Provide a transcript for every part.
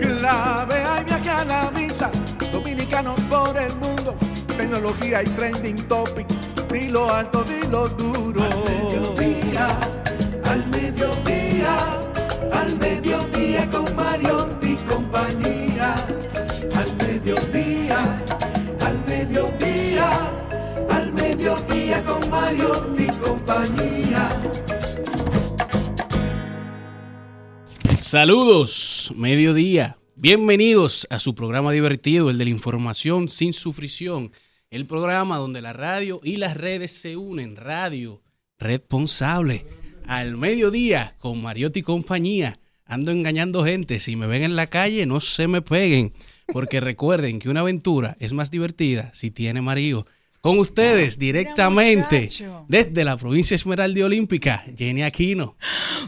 Clave hay viaje a la vista, dominicanos por el mundo tecnología y trending topic. Dilo alto, dilo duro. Al mediodía, al mediodía, al mediodía con Mario y compañía. Al mediodía, al mediodía, al mediodía con Mario y compañía. Saludos, mediodía. Bienvenidos a su programa divertido, el de la información sin sufrición el programa donde la radio y las redes se unen. Radio responsable. Al mediodía con Mariotti y compañía. Ando engañando gente. Si me ven en la calle, no se me peguen. Porque recuerden que una aventura es más divertida si tiene marido. Con ustedes directamente desde la provincia Esmeralda Olímpica, Jenny Aquino.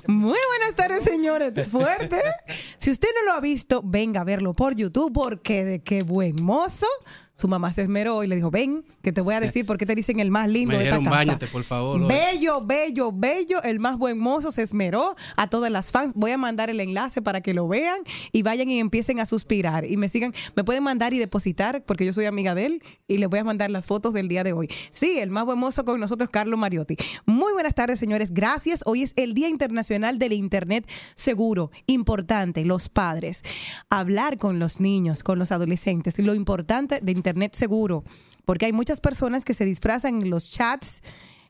Muy buenas tardes, señores. Fuerte. si usted no lo ha visto, venga a verlo por YouTube porque de qué buen mozo. Su mamá se esmeró y le dijo, ven, que te voy a decir por qué te dicen el más lindo Me de esta casa. bañate, por favor. Bello, bello, bello, el más buen mozo se esmeró a todas las fans. Voy a mandar el enlace para que lo vean y vayan y empiecen a suspirar y me sigan. Me pueden mandar y depositar porque yo soy amiga de él y les voy a mandar las fotos del día de hoy. Sí, el más buen mozo con nosotros, Carlos Mariotti. Muy buenas tardes, señores. Gracias. Hoy es el Día Internacional del Internet Seguro. Importante, los padres. Hablar con los niños, con los adolescentes. Lo importante de Internet seguro. Porque hay muchas personas que se disfrazan en los chats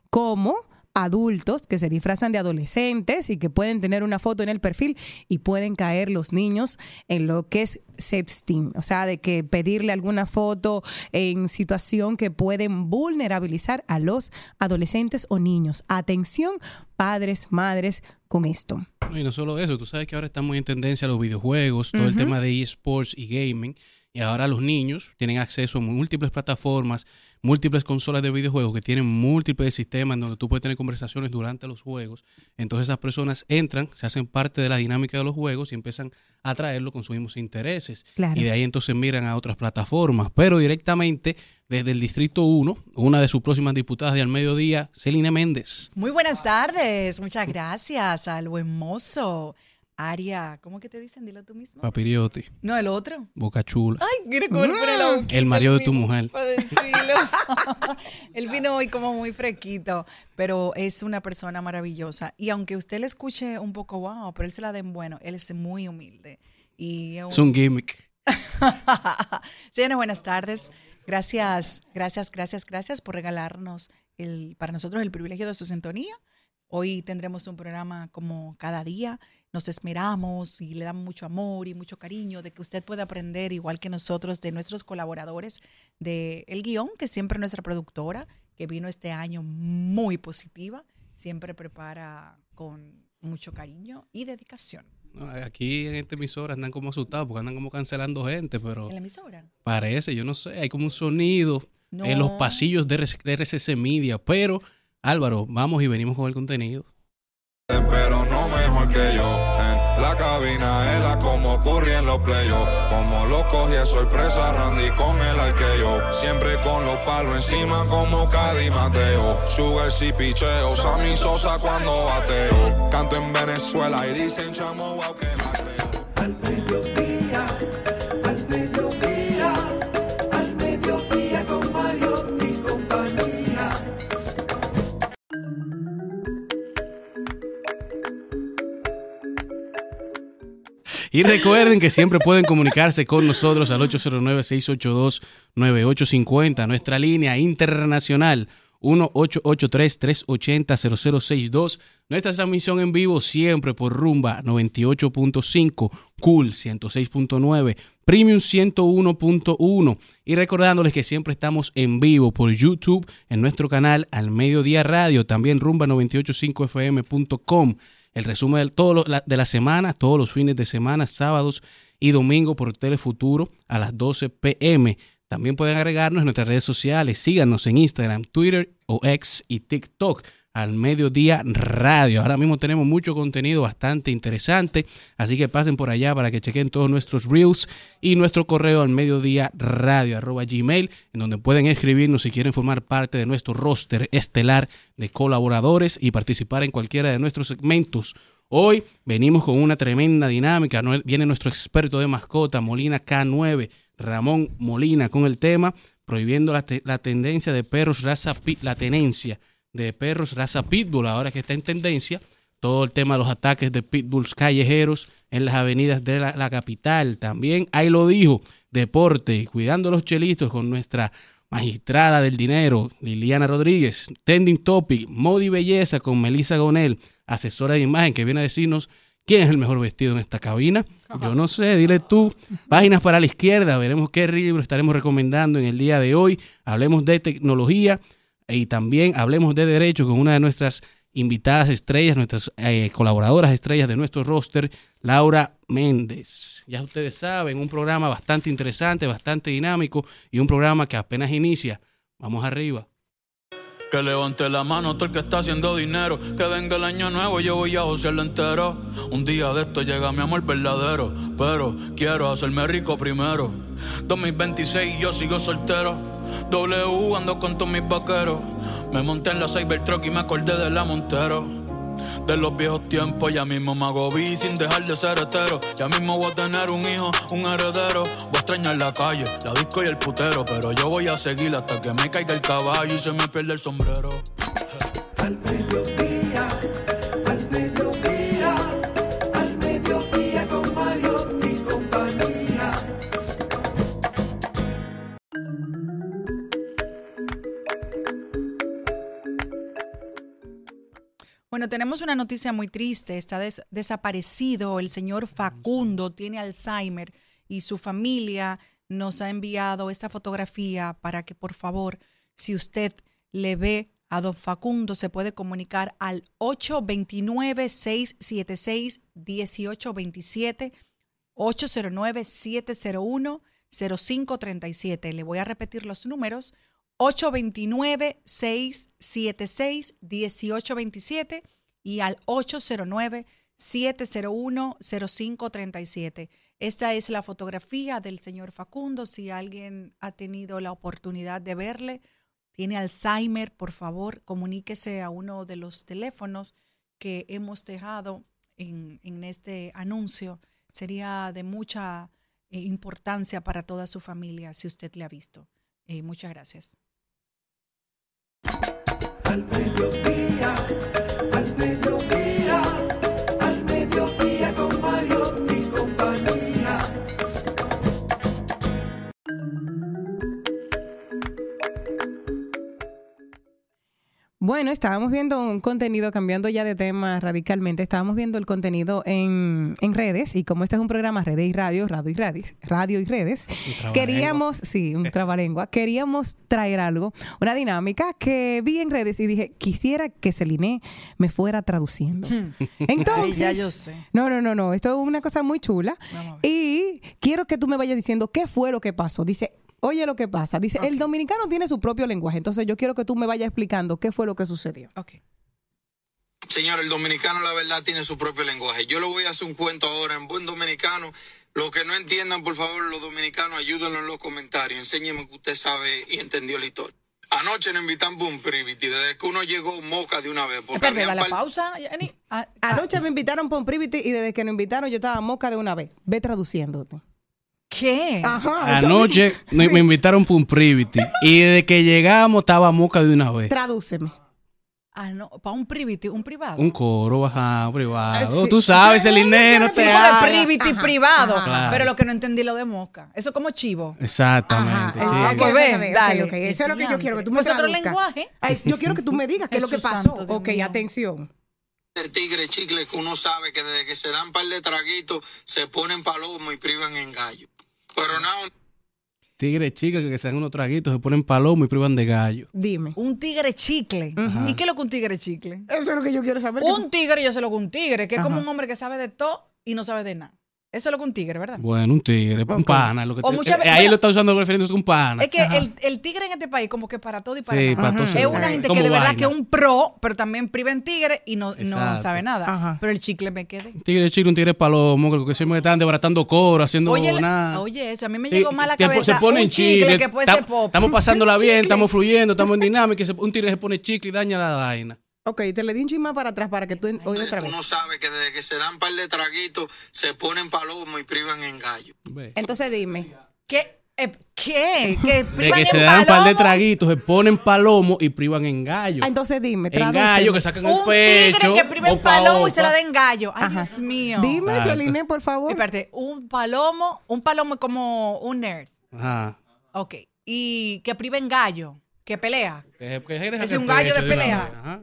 como adultos que se disfrazan de adolescentes y que pueden tener una foto en el perfil y pueden caer los niños en lo que es sexting, o sea, de que pedirle alguna foto en situación que pueden vulnerabilizar a los adolescentes o niños. Atención, padres, madres, con esto. Y no solo eso, tú sabes que ahora están muy en tendencia los videojuegos, todo el tema de esports y gaming. Y ahora los niños tienen acceso a múltiples plataformas, múltiples consolas de videojuegos que tienen múltiples sistemas donde tú puedes tener conversaciones durante los juegos. Entonces esas personas entran, se hacen parte de la dinámica de los juegos y empiezan a atraerlo con sus mismos intereses. Claro. Y de ahí entonces miran a otras plataformas. Pero directamente desde el Distrito 1, una de sus próximas diputadas de al mediodía, Celine Méndez. Muy buenas tardes, muchas gracias al buen mozo. Aria, ¿cómo que te dicen? Dilo tú mismo. Papiriotti, No, el otro. Boca Chula. Ay, comer por el boquita, El marido de tu mujer. Para decirlo. Él vino hoy como muy fresquito, pero es una persona maravillosa. Y aunque usted le escuche un poco wow, pero él se la den bueno, él es muy humilde. Y Es un gimmick. Señores, buenas tardes. Gracias, gracias, gracias, gracias por regalarnos el, para nosotros el privilegio de su sintonía. Hoy tendremos un programa como cada día. Nos esmeramos y le damos mucho amor y mucho cariño de que usted pueda aprender, igual que nosotros, de nuestros colaboradores, de el guion, que siempre nuestra productora, que vino este año muy positiva, siempre prepara con mucho cariño y dedicación. No, Aquí en esta emisora andan como asustados porque andan como cancelando gente, pero ¿En la emisora? parece, yo no sé, hay como un sonido No. en los pasillos de RCC Media, pero Álvaro, vamos y venimos con el contenido. pero no que yo. En la cabina, ella como Curry en los playos. Como lo cogí de sorpresa, Randy con el arqueo. Siempre con los palos encima, como Cadi Mateo. Sugar si picheo, Sammy Sosa cuando bateo. Canto en Venezuela y dicen chamo, wow, que la Y recuerden que siempre pueden comunicarse con nosotros al 809-682-9850, nuestra línea internacional 1-883-380-0062. Nuestra transmisión en vivo siempre por Rumba 98.5, Cool 106.9, Premium 101.1. Y recordándoles que siempre estamos en vivo por YouTube en nuestro canal Al Mediodía Radio, también rumba985fm.com. El resumen de, de la semana, todos los fines de semana, sábados y domingo por Telefuturo a las 12 pm. También pueden agregarnos en nuestras redes sociales. Síganos en Instagram, Twitter o X y TikTok al mediodía radio. Ahora mismo tenemos mucho contenido bastante interesante, así que pasen por allá para que chequen todos nuestros reels y nuestro correo al mediodía radio arroba gmail, en donde pueden escribirnos si quieren formar parte de nuestro roster estelar de colaboradores y participar en cualquiera de nuestros segmentos. Hoy venimos con una tremenda dinámica. Viene nuestro experto de mascota, Molina K9, Ramón Molina, con el tema prohibiendo la, te- la tendencia de perros raza la tenencia de perros raza pitbull, ahora que está en tendencia, todo el tema de los ataques de pitbulls callejeros en las avenidas de la, capital. También ahí lo dijo, deporte, cuidando los chelitos con nuestra magistrada del dinero, Liliana Rodríguez, Tending Topic, Modi Belleza con Melissa Gonel, asesora de imagen que viene a decirnos quién es el mejor vestido en esta cabina. Yo no sé, dile tú. Páginas para la izquierda, veremos qué libro estaremos recomendando en el día de hoy. Hablemos de tecnología y también hablemos de derecho con una de nuestras invitadas estrellas, nuestras eh, colaboradoras estrellas de nuestro roster, Laura Méndez. Ya ustedes saben, un programa bastante interesante, bastante dinámico y un programa que apenas inicia. Vamos arriba. Que levante la mano todo el que está haciendo dinero. Que venga el año nuevo, yo voy a josearlo entero. Un día de esto llega mi amor verdadero. Pero quiero hacerme rico primero. 2026 y yo sigo soltero. W ando con todos mis vaqueros. Me monté en la Cybertruck y me acordé de la Montero. De los viejos tiempos, ya mismo me hago vi sin dejar de ser hetero. Ya mismo voy a tener un hijo, un heredero. Voy a extrañar la calle, la disco y el putero. Pero yo voy a seguir hasta que me caiga el caballo y se me pierda el sombrero. Bueno, tenemos una noticia muy triste. Está des- desaparecido el señor Facundo, tiene Alzheimer y su familia nos ha enviado esta fotografía para que por favor, si usted le ve a don Facundo, se puede comunicar al 829-676-1827, 809-701-0537. Le voy a repetir los números. 829-676-1827 y al 809-701-0537. Esta es la fotografía del señor Facundo. Si alguien ha tenido la oportunidad de verle, tiene Alzheimer, por favor, comuníquese a uno de los teléfonos que hemos dejado en, en este anuncio. Sería de mucha eh, importancia para toda su familia si usted le ha visto. Eh, muchas gracias. Al mediodía, Bueno, estábamos viendo un contenido, cambiando ya de tema radicalmente, estábamos viendo el contenido en, en redes y como este es un programa Redes y Radio, Radio y Redes, Radio y Redes, queríamos, sí, un trabalengua, queríamos traer algo, una dinámica que vi en redes y dije, quisiera que Celine me fuera traduciendo. Entonces, Ay, ya yo sé. no, no, no, no, esto es una cosa muy chula y quiero que tú me vayas diciendo qué fue lo que pasó. Dice, oye lo que pasa, dice, el dominicano tiene su propio lenguaje, entonces yo quiero que tú me vayas explicando qué fue lo que sucedió. Ok. Señor, el dominicano la verdad tiene su propio lenguaje. Yo le voy a hacer un cuento ahora en buen dominicano. Lo que no entiendan, por favor, los dominicanos, ayúdenlo en los comentarios. Enséñenme que usted sabe y entendió la historia. Anoche nos invitan por un privity. Desde que uno llegó, moca de una vez. Porque par- pausa. Jenny. Ah, ah, Anoche me invitaron para un privity y desde que nos invitaron yo estaba moca de una vez. Ve traduciéndote. ¿Qué? Ajá. Anoche me, Sí. me invitaron para un privity y desde que llegamos estaba moca de una vez. Tradúceme. Ah, no, para un privity, un privado. Un coro, ajá, privado. sí. Tú sabes, no yo te hagas. privity Ajá, privado. Claro. Pero lo que no entendí lo de mosca. Eso es como chivo. Exactamente. Ajá, sí. ah, Ok, ok, ve, ok, ok, dale. ok. Eso es lo que yo quiero, que tú me Pues otro lenguaje. Ay, yo quiero que tú me digas qué es lo que pasó. santo, ok, mío. atención. El tigre chicle que uno sabe que desde que se dan par de traguitos se ponen palomo y privan en gallo. Pero no, Tigres chicas que se dan unos traguitos, se ponen palomo y privan de gallo. Dime. Un tigre chicle. ¿Y qué es lo que un tigre chicle? Eso es lo que yo quiero saber. Un tigre, yo sé lo que un tigre, que es como un hombre que sabe de todo y no sabe de nada. Eso es lo que un tigre, ¿verdad? Bueno, un tigre, un pana. Lo que O te- muchas eh, ahí lo está usando refiriéndose a un pana. Es que el, el tigre en este país, como que para todo y para Sí, nada. para todo Es una gente Como que de verdad que es un pro, pero también priva en tigre y no, no sabe nada. Ajá. Pero el chicle me quedé. Un tigre chicle, un tigre palomo, lo que siempre están desbaratando coro, haciendo Oye, nada. oye, eso a mí me Sí, llegó mal a la que cabeza. Se pone un chicle, que puede ser pop. Estamos pasándola bien, estamos fluyendo, estamos en dinámica. y se- Un tigre se pone chicle y daña la vaina. Ok, te le di un chisme para atrás para que tú oigas otra vez. uno sabe que desde que se dan par de traguitos se ponen palomo y privan en gallo. Ve. Entonces dime. ¿Qué? Eh, ¿Qué? Que De privan que en se dan un par de traguitos, se ponen palomo y privan en gallo. Ah, entonces dime, en gallo, que sacan el Un pecho. tigre que priva en opa, palomo y se la den gallo. Ay, Ajá. Dios mío. Dime. Celine, por favor. Espérate, un palomo, un palomo es como un nurse. Ajá. Ok. Y que priva en gallo, que pelea. Que- que Es el un gallo de pelea. Ajá.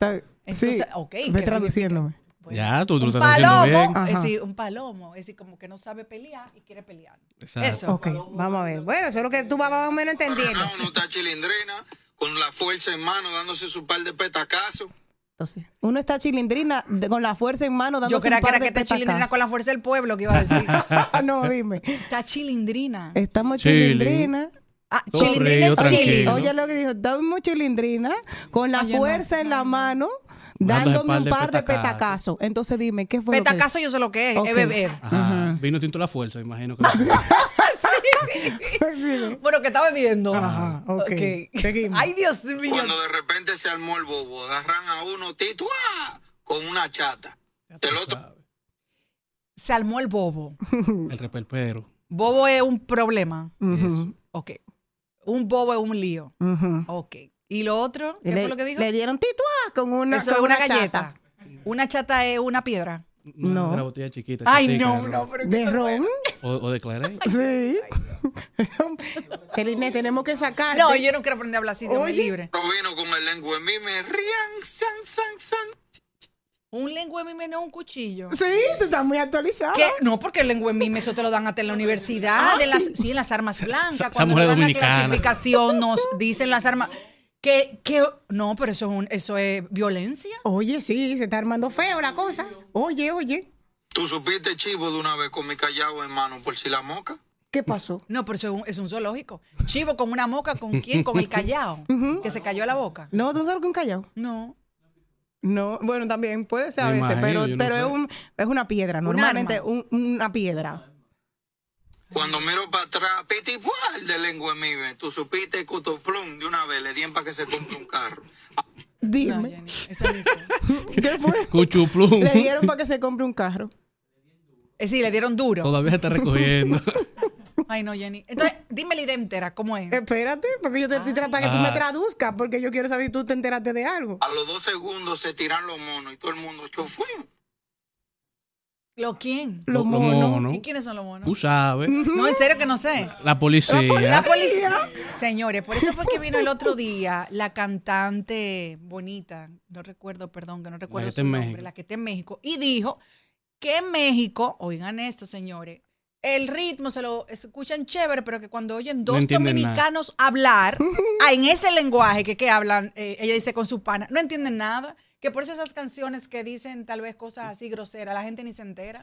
Está- Entonces, sí, ok, Ve ¿qué traduciéndome. Ya, tú, tú lo un estás haciendo palomo, bien. Es decir, un palomo, es decir, como que no sabe pelear y quiere pelear. Exacto. Eso. Ok, vamos a ver. Bueno, eso es lo que tú vas más o menos entendiendo. No, uno está chilindrina, con la fuerza en mano, dándose su par de petacazos. Entonces, uno está chilindrina de- con la fuerza en mano dando Yo creía que era que está chilindrina con la fuerza del pueblo que iba a decir. no, dime. está chilindrina. Estamos Chilling. chilindrina. Ah, chilindrina chili. Oye lo que dijo, estamos chilindrina con la no, fuerza en la mano dándome un par de petacazos. Entonces dime, ¿qué fue lo que Petacazo yo sé lo que es, es beber. Ajá. Vino tinto la fuerza, me imagino que. Bueno, que está bebiendo. Ajá, ok. Seguimos. Ay, Dios mío. Cuando de repente se armó el bobo, agarran a uno, tito, ¡ah! con una chata. El otro Se armó el bobo. el reperpero. Bobo es un problema. Ujú, Ok. Un bobo es un lío. ujú. Ok. ¿Y lo otro? ¿Qué le, fue lo que dijo? le dieron tituá con una, Eso es con una chata. galleta. Una chata es una piedra. No. Una botella chiquita. Ay, no, no, pero ¿De ron? O, o de Claret. Sí. Celine, tenemos que sacar. No, yo no quiero aprender a hablar así, Oye. libre. vino con el lengua en mí, me rían, san, san, san. Un lengua mime no es un cuchillo. Sí, tú estás muy actualizado. ¿Qué? No, porque el lengua mime eso te lo dan hasta en la universidad, Ah, las, sí. sí. en las armas blancas. esa cuando mujer nos dan la dominicana. clasificación nos dicen las armas. Que, que, no, pero eso es, un- eso es violencia. Oye, sí, se está armando feo la cosa. Oye, oye, Tú supiste chivo de una vez con mi callao en mano por si la moca. ¿qué pasó? No, pero eso es un, es un zoológico. Chivo con una moca, ¿con quién? Con el callao. Que se cayó a la boca. No, tú sabes que un callao. No. No, bueno, también puede ser a Me veces, imagino, pero, no pero es, un, es una piedra, normalmente un- una piedra. Cuando miro para atrás, piti igual de lengua en mí, ve. tú supiste cutoflum de una vez, le dieron para que se compre un carro. No, Dime, Jenny, eso. ¿qué fue? Cuchuplum. Le dieron para que se compre un carro. Eh, sí, le dieron duro. Todavía está recogiendo. Ay, no, Jenny. Entonces, dime la idea entera, ¿cómo es? Espérate, porque yo te estoy tratando para que tú me traduzcas, porque yo quiero saber si tú te enteraste de algo. A los dos segundos se tiran los monos y todo el mundo chofú. ¿Lo quién? Los monos. ¿Y quiénes son los monos? Tú sabes. No, en serio que no sé. La policía. La policía. Señores, por eso fue que vino el otro día la cantante bonita, no recuerdo, perdón, que no recuerdo que su nombre, México. la que está en México, y dijo que en México, oigan esto, señores, el ritmo se lo escuchan chévere, pero que cuando oyen dos nada. dominicanos hablar ah, en ese lenguaje que, que hablan, eh, ella dice con su pana, no entienden nada, que por eso esas canciones que dicen tal vez cosas así groseras, la gente ni se entera,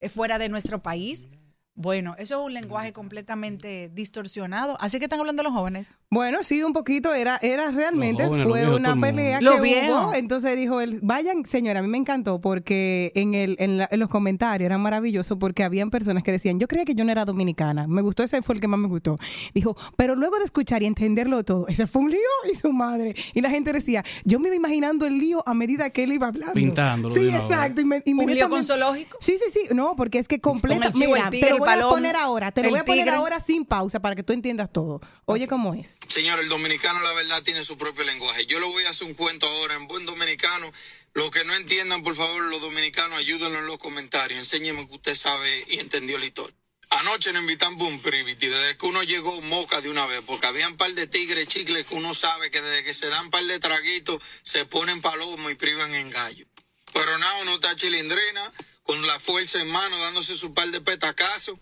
es fuera de nuestro país. Bueno, eso es un lenguaje completamente distorsionado. Así que están hablando los jóvenes. Bueno, sí, un poquito. Era, era realmente, jóvenes, fue viejos, una pelea que viejos. hubo. Entonces dijo él, vayan, señora, a mí me encantó porque en, el, en, la- en los comentarios eran maravillosos porque habían personas que decían, yo creía que yo no era dominicana. Me gustó, ese fue el que más me gustó. Dijo, pero luego de escuchar y entenderlo todo, ese fue un lío y su madre. Y la gente decía, yo me iba imaginando el lío a medida que él iba hablando. Pintándolo Sí, exacto. inme- ¿Un lío inmediatamente- con zoológico? Sí, sí, sí. No, porque es que completa. el voy a poner ahora. Te lo voy a poner tigre. ahora sin pausa para que tú entiendas todo. Oye, ¿cómo es? Señor, el dominicano la verdad tiene su propio lenguaje. Yo lo voy a hacer un cuento ahora en buen dominicano. Lo que no entiendan, por favor, los dominicanos, ayúdenlo en los comentarios. Enséñeme que usted sabe y entendió la historia. Anoche nos invitan por un privity, desde que uno llegó moca de una vez, porque había un par de tigres chicles que uno sabe que desde que se dan un par de traguitos se ponen palomo y privan en gallo. Pero nada, uno está chilindrina, con la fuerza en mano, dándose su par de petacazos.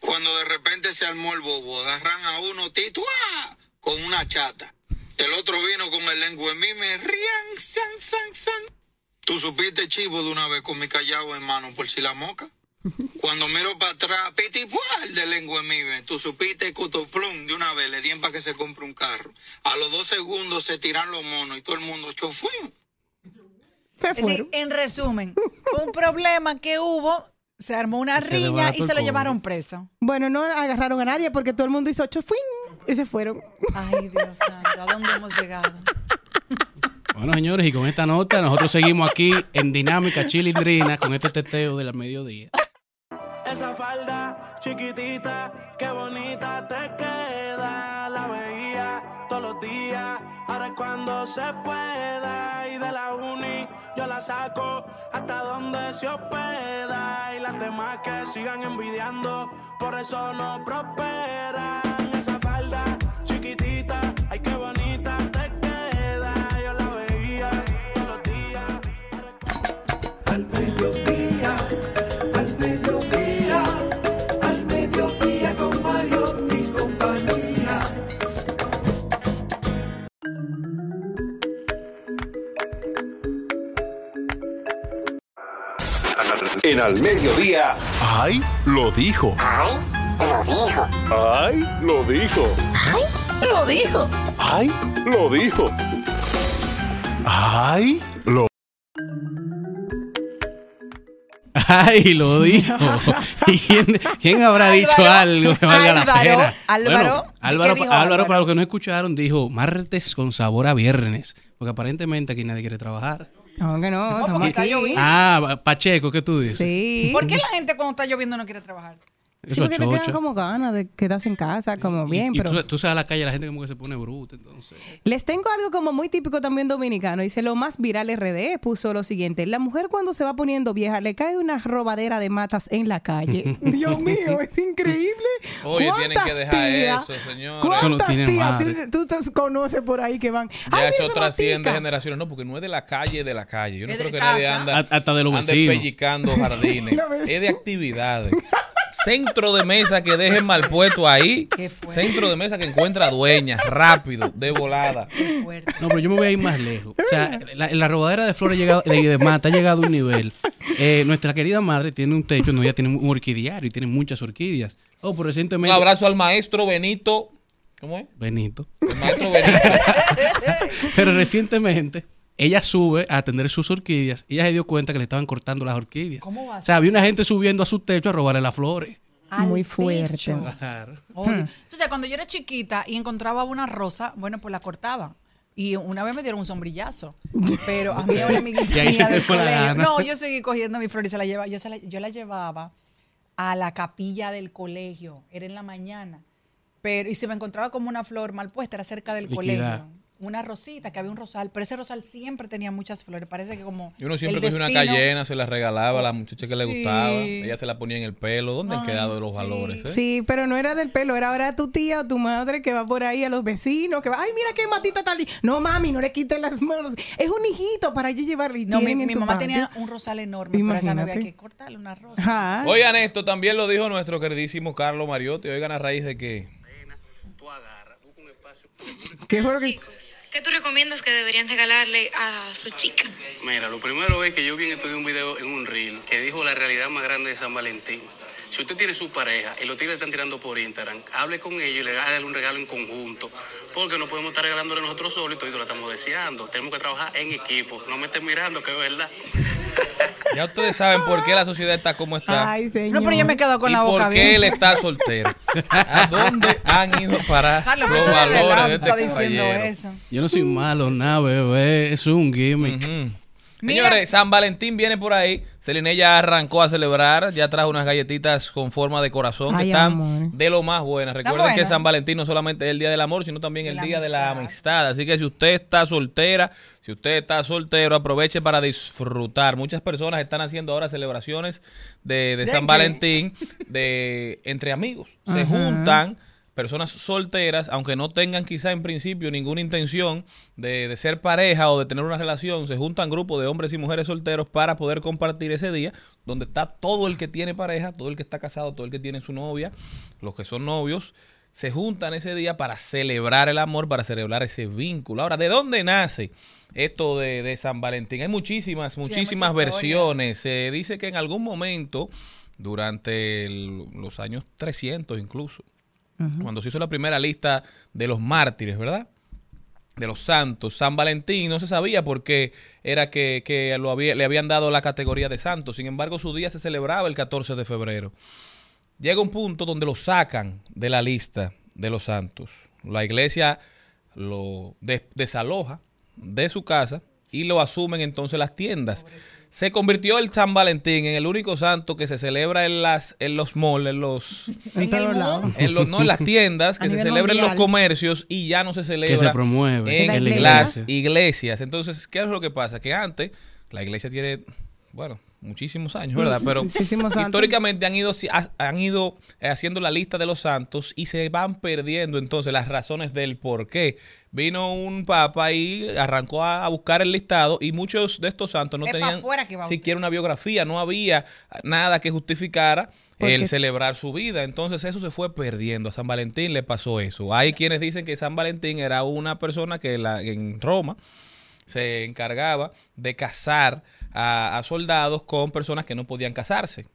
Cuando de repente se armó el bobo, agarran a uno tito ¡ah! con una chata. El otro vino con el lengua en mí, me rían, san, san, san. Tú supiste chivo de una vez con mi callado en mano por si la moca. Cuando miro para atrás, piti el de lengua en mí, ven. tú supiste cotoplum de una vez, le dieron para que se compre un carro. A los dos segundos se tiran los monos y todo el mundo chofuimos. Se Es decir, en resumen, un problema que hubo, se armó una se riña y se lo llevaron preso. Bueno, no agarraron a nadie porque todo el mundo hizo chofuín y se fueron. Ay, Dios santo, ¿a dónde hemos llegado? Bueno, señores, y con esta nota, nosotros seguimos aquí en Dinámica Chilindrina con este teteo del mediodía. Esa falda chiquitita, qué bonita te cuando se pueda. Y de la uni yo la saco hasta donde se hospeda. Y las demás que sigan envidiando, por eso no prosperan. En al mediodía. ¡Ay! Lo dijo. ¡Ay! Lo dijo. ¡Ay! Lo dijo. ¡Ay! Lo dijo. ¡Ay! Lo dijo. ¡Ay! Lo Ay, lo dijo. ¿Y quién, quién habrá Álvaro, dicho algo que valga la Álvaro, pena? Álvaro, Bueno, Álvaro, ¿qué dijo Álvaro, Álvaro? para los que no escucharon, dijo martes con sabor a viernes. Porque aparentemente aquí nadie quiere trabajar. No, que no, ¿Cómo estamos aquí. lloviendo? Ah, Pacheco, ¿qué tú dices? Sí. ¿Por qué la gente cuando está lloviendo no quiere trabajar? Sí, Eso porque le quedan como ganas de quedarse en casa, como bien, y pero... tú, tú sabes a la calle, la gente como que se pone bruta, entonces. Les tengo algo como muy típico también dominicano. Dice, lo más viral RD puso lo siguiente. La mujer cuando se va poniendo vieja le cae una robadera de matas en la calle. Dios mío, es increíble. Oye, tienen que ¿Cuántas dejar tías- eso. Eso no ¿Cuántas tiene tías tú, tú te conoces por ahí que van? Ya "Ay, eso trasciende matica". generaciones. No, porque no es de la calle, de la calle. Yo no Es creo que nadie anda, Hasta de los ande vecinos. pellizcando jardines. Es de actividades. Centro de mesa que dejen mal puesto ahí. Qué. Centro de mesa que encuentra dueñas, rápido, de volada. Qué fuerte. No, pero yo me voy a ir más lejos. O sea, la, la robadera de flores llegado, de, de mata ha llegado a un nivel. Eh, nuestra querida madre tiene un techo, no, ella tiene un orquidiario y tiene muchas orquídeas. Oh, pero Un recientemente. abrazo al maestro Benito. ¿Cómo es? Benito. El maestro Benito. Pero recientemente ella sube a atender sus orquídeas y ella se dio cuenta que le estaban cortando las orquídeas. ¿Cómo va a O sea, había una gente subiendo a su techo a robarle las flores. Al Muy fuerte. Oye, Entonces, cuando yo era chiquita y encontraba una rosa, bueno, pues la cortaba. Y una vez me dieron un sombrillazo. Pero a mí una amiguita Y ahí se mía del colegio. No, yo seguí cogiendo mi flor y se la llevaba. Yo, se la, yo la llevaba a la capilla del colegio. Era en la mañana. Pero, y si me encontraba como una flor mal puesta, era cerca del colegio. Una rosita, que había un rosal, pero ese rosal siempre tenía muchas flores. Parece que como. Y uno siempre el cogía una destino- cayena, se la regalaba a la muchacha que le gustaba. Ella se la ponía en el pelo. ¿Dónde han quedado los sí. valores? eh? Sí, pero no era del pelo, era ahora tu tía o tu madre que va por ahí a los vecinos, que va, ay, mira qué matita tal. No, mami, no le quiten las manos. Es un hijito para yo llevarle. No, mi, mi mamá patio. tenía un rosal enorme, pero a esa no había Imagínate. que cortarle una rosa. Oigan esto, también lo dijo nuestro queridísimo Carlos Mariotti. Oigan a raíz de que... ¿Qué fue lo que- Chicos, ¿qué tú recomiendas que deberían regalarle a su chica? Mira, lo primero es que yo vi en estudié un video en un reel que dijo la realidad más grande de San Valentín. Si usted tiene su pareja y los tigres están tirando por Instagram, hable con ellos y le hágale un regalo en conjunto. Porque no podemos estar regalándole nosotros solos y todos lo estamos deseando. Tenemos que trabajar en equipo. No me estén mirando, que es verdad. Ya ustedes saben por qué la sociedad está como está. Ay, señor. No, pero yo me quedo con y la boca por qué bien. él está soltero. ¿A dónde han ido para Carlos, los valores de este está diciendo caballero? eso. Yo no soy malo, nada, bebé. Eso es un gimmick. Mira- Señores, San Valentín viene por ahí. Celine ya arrancó a celebrar, ya trajo unas galletitas con forma de corazón que están amor. de lo más buenas. Recuerden que. San Valentín no solamente es el día del amor, sino también De el día de la amistad. Así que si usted está soltera, si usted está soltero, aproveche para disfrutar. Muchas personas están haciendo ahora celebraciones de, de ¿De San qué? Valentín de entre amigos. Se juntan personas solteras, aunque no tengan quizá en principio ninguna intención de, de ser pareja o de tener una relación, se juntan grupos de hombres y mujeres solteros para poder compartir ese día, donde está todo el que tiene pareja, todo el que está casado, todo el que tiene su novia, los que son novios, se juntan ese día para celebrar el amor, para celebrar ese vínculo. Ahora, ¿de dónde nace esto de, de San Valentín? Hay muchísimas, muchísimas versiones. Se dice que en algún momento, durante el- los años 300 incluso, cuando se hizo la primera lista de los mártires, ¿verdad? De los santos. San Valentín no se sabía por qué era que, que lo había- le habían dado la categoría de santo. Sin embargo, su día se celebraba el 14 de febrero. Llega un punto donde lo sacan de la lista de los santos. La iglesia lo des- desaloja de su casa y lo asumen entonces las tiendas. Se convirtió el San Valentín en el único santo que se celebra en las en los malls, en los En En todos el lados. mundo. en los, no en las tiendas, que se celebra en los comercios y ya no se celebra Que se promueve en en la las iglesia. iglesias. Entonces, ¿qué es lo que pasa? Que antes la iglesia tiene, bueno, muchísimos años, ¿verdad? Pero históricamente han ido, han ido eh, haciendo la lista de los santos y se van perdiendo entonces las razones del por qué. Vino un papa y arrancó a, buscar el listado y muchos de estos santos no Es tenían siquiera una biografía, no había nada que justificara el celebrar su vida. Entonces eso se fue perdiendo. A San Valentín le pasó eso. Hay quienes dicen que San Valentín era una persona que la, en Roma se encargaba de casar a, soldados con personas que no podían casarse.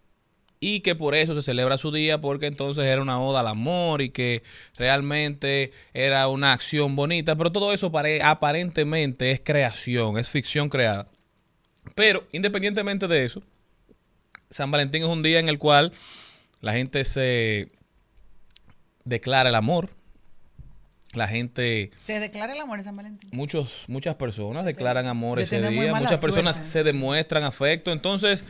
Y que por eso se celebra su día, porque entonces era una oda al amor y que realmente era una acción bonita. Pero todo eso pare- aparentemente es creación, es ficción creada. Pero independientemente de eso, San Valentín es un día en el cual la gente se declara el amor. La gente, Se declara el amor en San Valentín. muchos, muchas personas declaran amor ese día. Muchas personas se demuestran afecto. Entonces,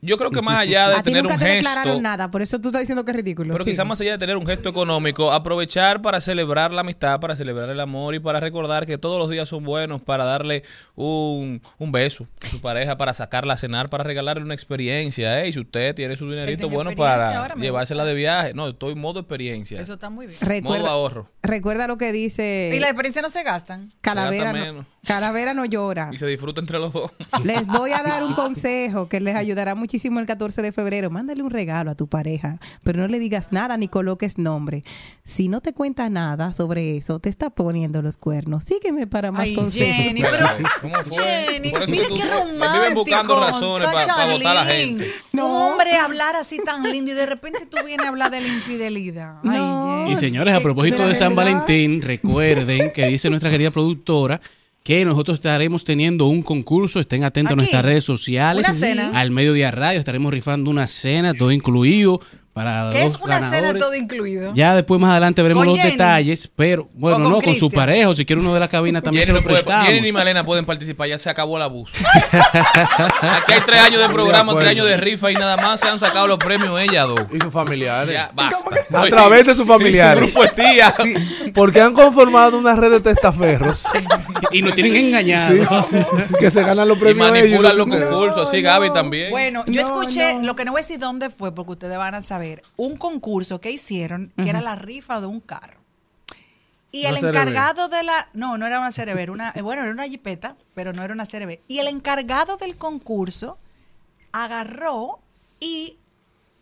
yo creo que más allá de A ti tener nunca un te gesto, declararon nada, por eso tú estás diciendo que es ridículo. pero Sí. quizás más allá de tener un gesto económico, aprovechar para celebrar la amistad, para celebrar el amor y para recordar que todos los días son buenos, para darle un, un beso a su pareja, para sacarla a cenar, para regalarle una experiencia. ¿eh? Y si usted tiene su dinerito bueno para llevársela de viaje. No, estoy en modo experiencia. Eso está muy bien. modo Recuerda, ahorro. recuerda lo que dice Y la experiencia no se gastan. Calavera. gasta No, menos. Calavera no llora. Y se disfruta entre los dos. Les voy a dar un consejo que les ayudará muchísimo el 14 de febrero. Mándale un regalo a tu pareja, pero no le digas nada ni coloques nombre. Si no te cuenta nada sobre eso, te está poniendo los cuernos. Sígueme para más Ay, consejos. Jenny, pero ¿Cómo fue? Jenny, Por eso mira qué me romántico. viven buscando razones para votar a la gente. Un hombre hablar así tan lindo y de repente tú vienes a hablar de la infidelidad. Ay, No. Jenny. Y señores, a propósito pero de San. Valentín, recuerden que dice nuestra querida productora que nosotros estaremos teniendo un concurso, estén atentos a nuestras redes sociales. Una cena. Al mediodía radio estaremos rifando una cena, todo incluido, para ¿Qué es una cena todo incluido? Ya después más adelante veremos ¿Con los Jenny? detalles, pero bueno, ¿O con no, con su pareja, si quiere uno de la cabina también Jenny, se no lo puede- prestamos. Jenny ni Malena pueden participar, ya se acabó el abuso. Aquí hay tres años de programa, tres años de rifa y nada más se han sacado los premios ella dos. Y sus familiares. Ya, basta. A través de sus familiares. Sí, porque han conformado una red de testaferros. y nos tienen engañados. Sí, sí, sí, sí, que se ganan los Y premios manipulan ellos. los concursos, sí, Gaby también. Bueno, yo No, escuché, no. lo que no voy a decir dónde fue, porque ustedes van a saber, un concurso que hicieron, que era la rifa de un carro. Y Una el encargado de la, no, no era una CRB, era una, eh, bueno, era una jipeta, pero no era una CRB. Y el encargado del concurso agarró y